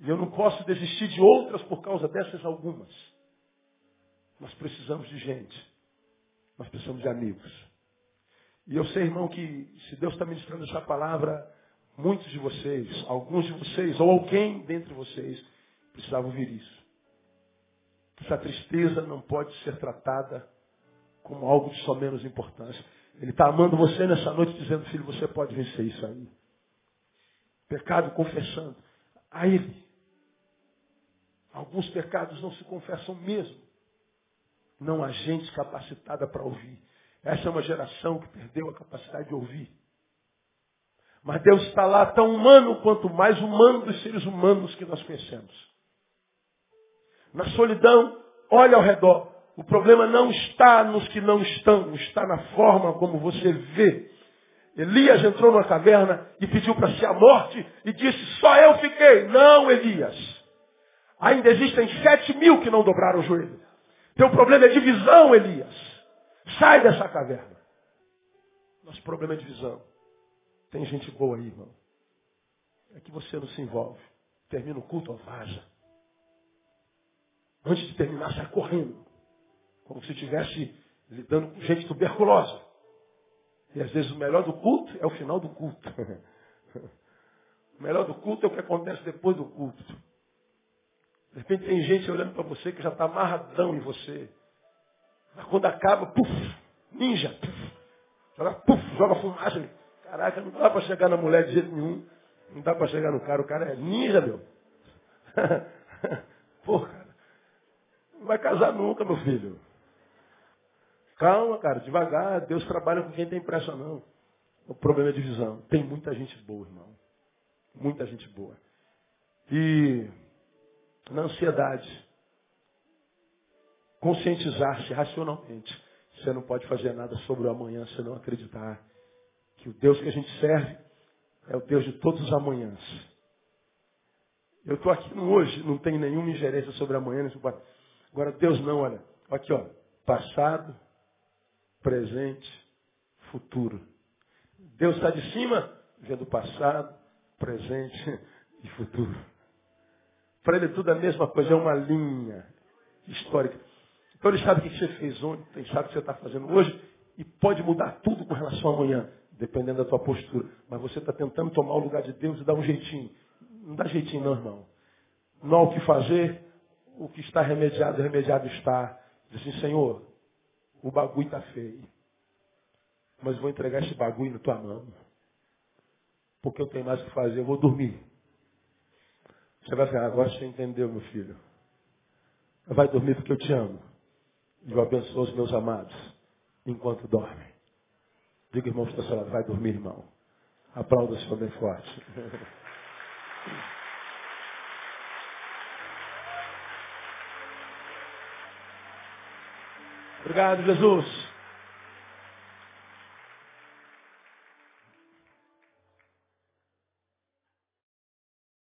E eu não posso desistir de outras por causa dessas algumas. Nós precisamos de gente. Nós precisamos de amigos. E eu sei, irmão, que se Deus está ministrando essa palavra, muitos de vocês, alguns de vocês, ou alguém dentre vocês, precisavam ouvir isso. Essa tristeza não pode ser tratada como algo de só menos importância. Ele está amando você nessa noite, dizendo, filho, você pode vencer isso aí. Pecado confessando a Ele. Alguns pecados não se confessam mesmo. Não há gente capacitada para ouvir. Essa é uma geração que perdeu a capacidade de ouvir. Mas Deus está lá tão humano quanto mais humano dos seres humanos que nós conhecemos. Na solidão, olha ao redor. O problema não está nos que não estão, está na forma como você vê. Elias entrou numa caverna e pediu para si a morte e disse, só eu fiquei. Não, Elias. Ainda existem sete mil que não dobraram o joelho. Teu problema é de visão, Elias. Sai dessa caverna. Nosso problema é de visão. Tem gente boa aí, irmão. É que você não se envolve. Termina o culto, ó, vaza. Antes de terminar, sai correndo. Como se estivesse lidando com gente tuberculosa. E às vezes o melhor do culto é o final do culto. o melhor do culto é o que acontece depois do culto. De repente tem gente olhando para você que já está amarradão em você. Quando acaba, puf, ninja, puf, joga, puf, joga fumaça. Caraca, não dá para chegar na mulher de jeito nenhum. Não dá para chegar no cara. O cara é ninja, meu. Pô, cara. Não vai casar nunca, meu filho. Calma, cara, devagar. Deus trabalha com quem tem pressa, não. O problema é divisão. Tem muita gente boa, irmão. Muita gente boa. E na ansiedade. Conscientizar-se racionalmente. Você não pode fazer nada sobre o amanhã se não acreditar que o Deus que a gente serve é o Deus de todos os amanhãs. Eu estou aqui hoje, não tenho nenhuma ingerência sobre amanhã. Agora, Deus não, olha. Aqui, ó. Passado, presente, futuro. Deus está de cima, vendo passado, presente e futuro. Para ele tudo é a mesma coisa, é uma linha histórica. Então ele sabe o que você fez ontem, sabe o que você está fazendo hoje, e pode mudar tudo com relação a amanhã, dependendo da tua postura. Mas você está tentando tomar o lugar de Deus e dar um jeitinho. Não dá jeitinho não, irmão. Não há o que fazer, o que está remediado, remediado está. Diz assim, Senhor, o bagulho está feio. Mas vou entregar esse bagulho na tua mão. Porque eu tenho mais o que fazer, eu vou dormir. Você vai falar, agora você entendeu, meu filho. Vai dormir porque eu te amo. Eu abençoo os meus amados enquanto dormem. Diga, irmão, está falando, vai dormir, irmão. Aplauda se for bem forte. Obrigado, Jesus.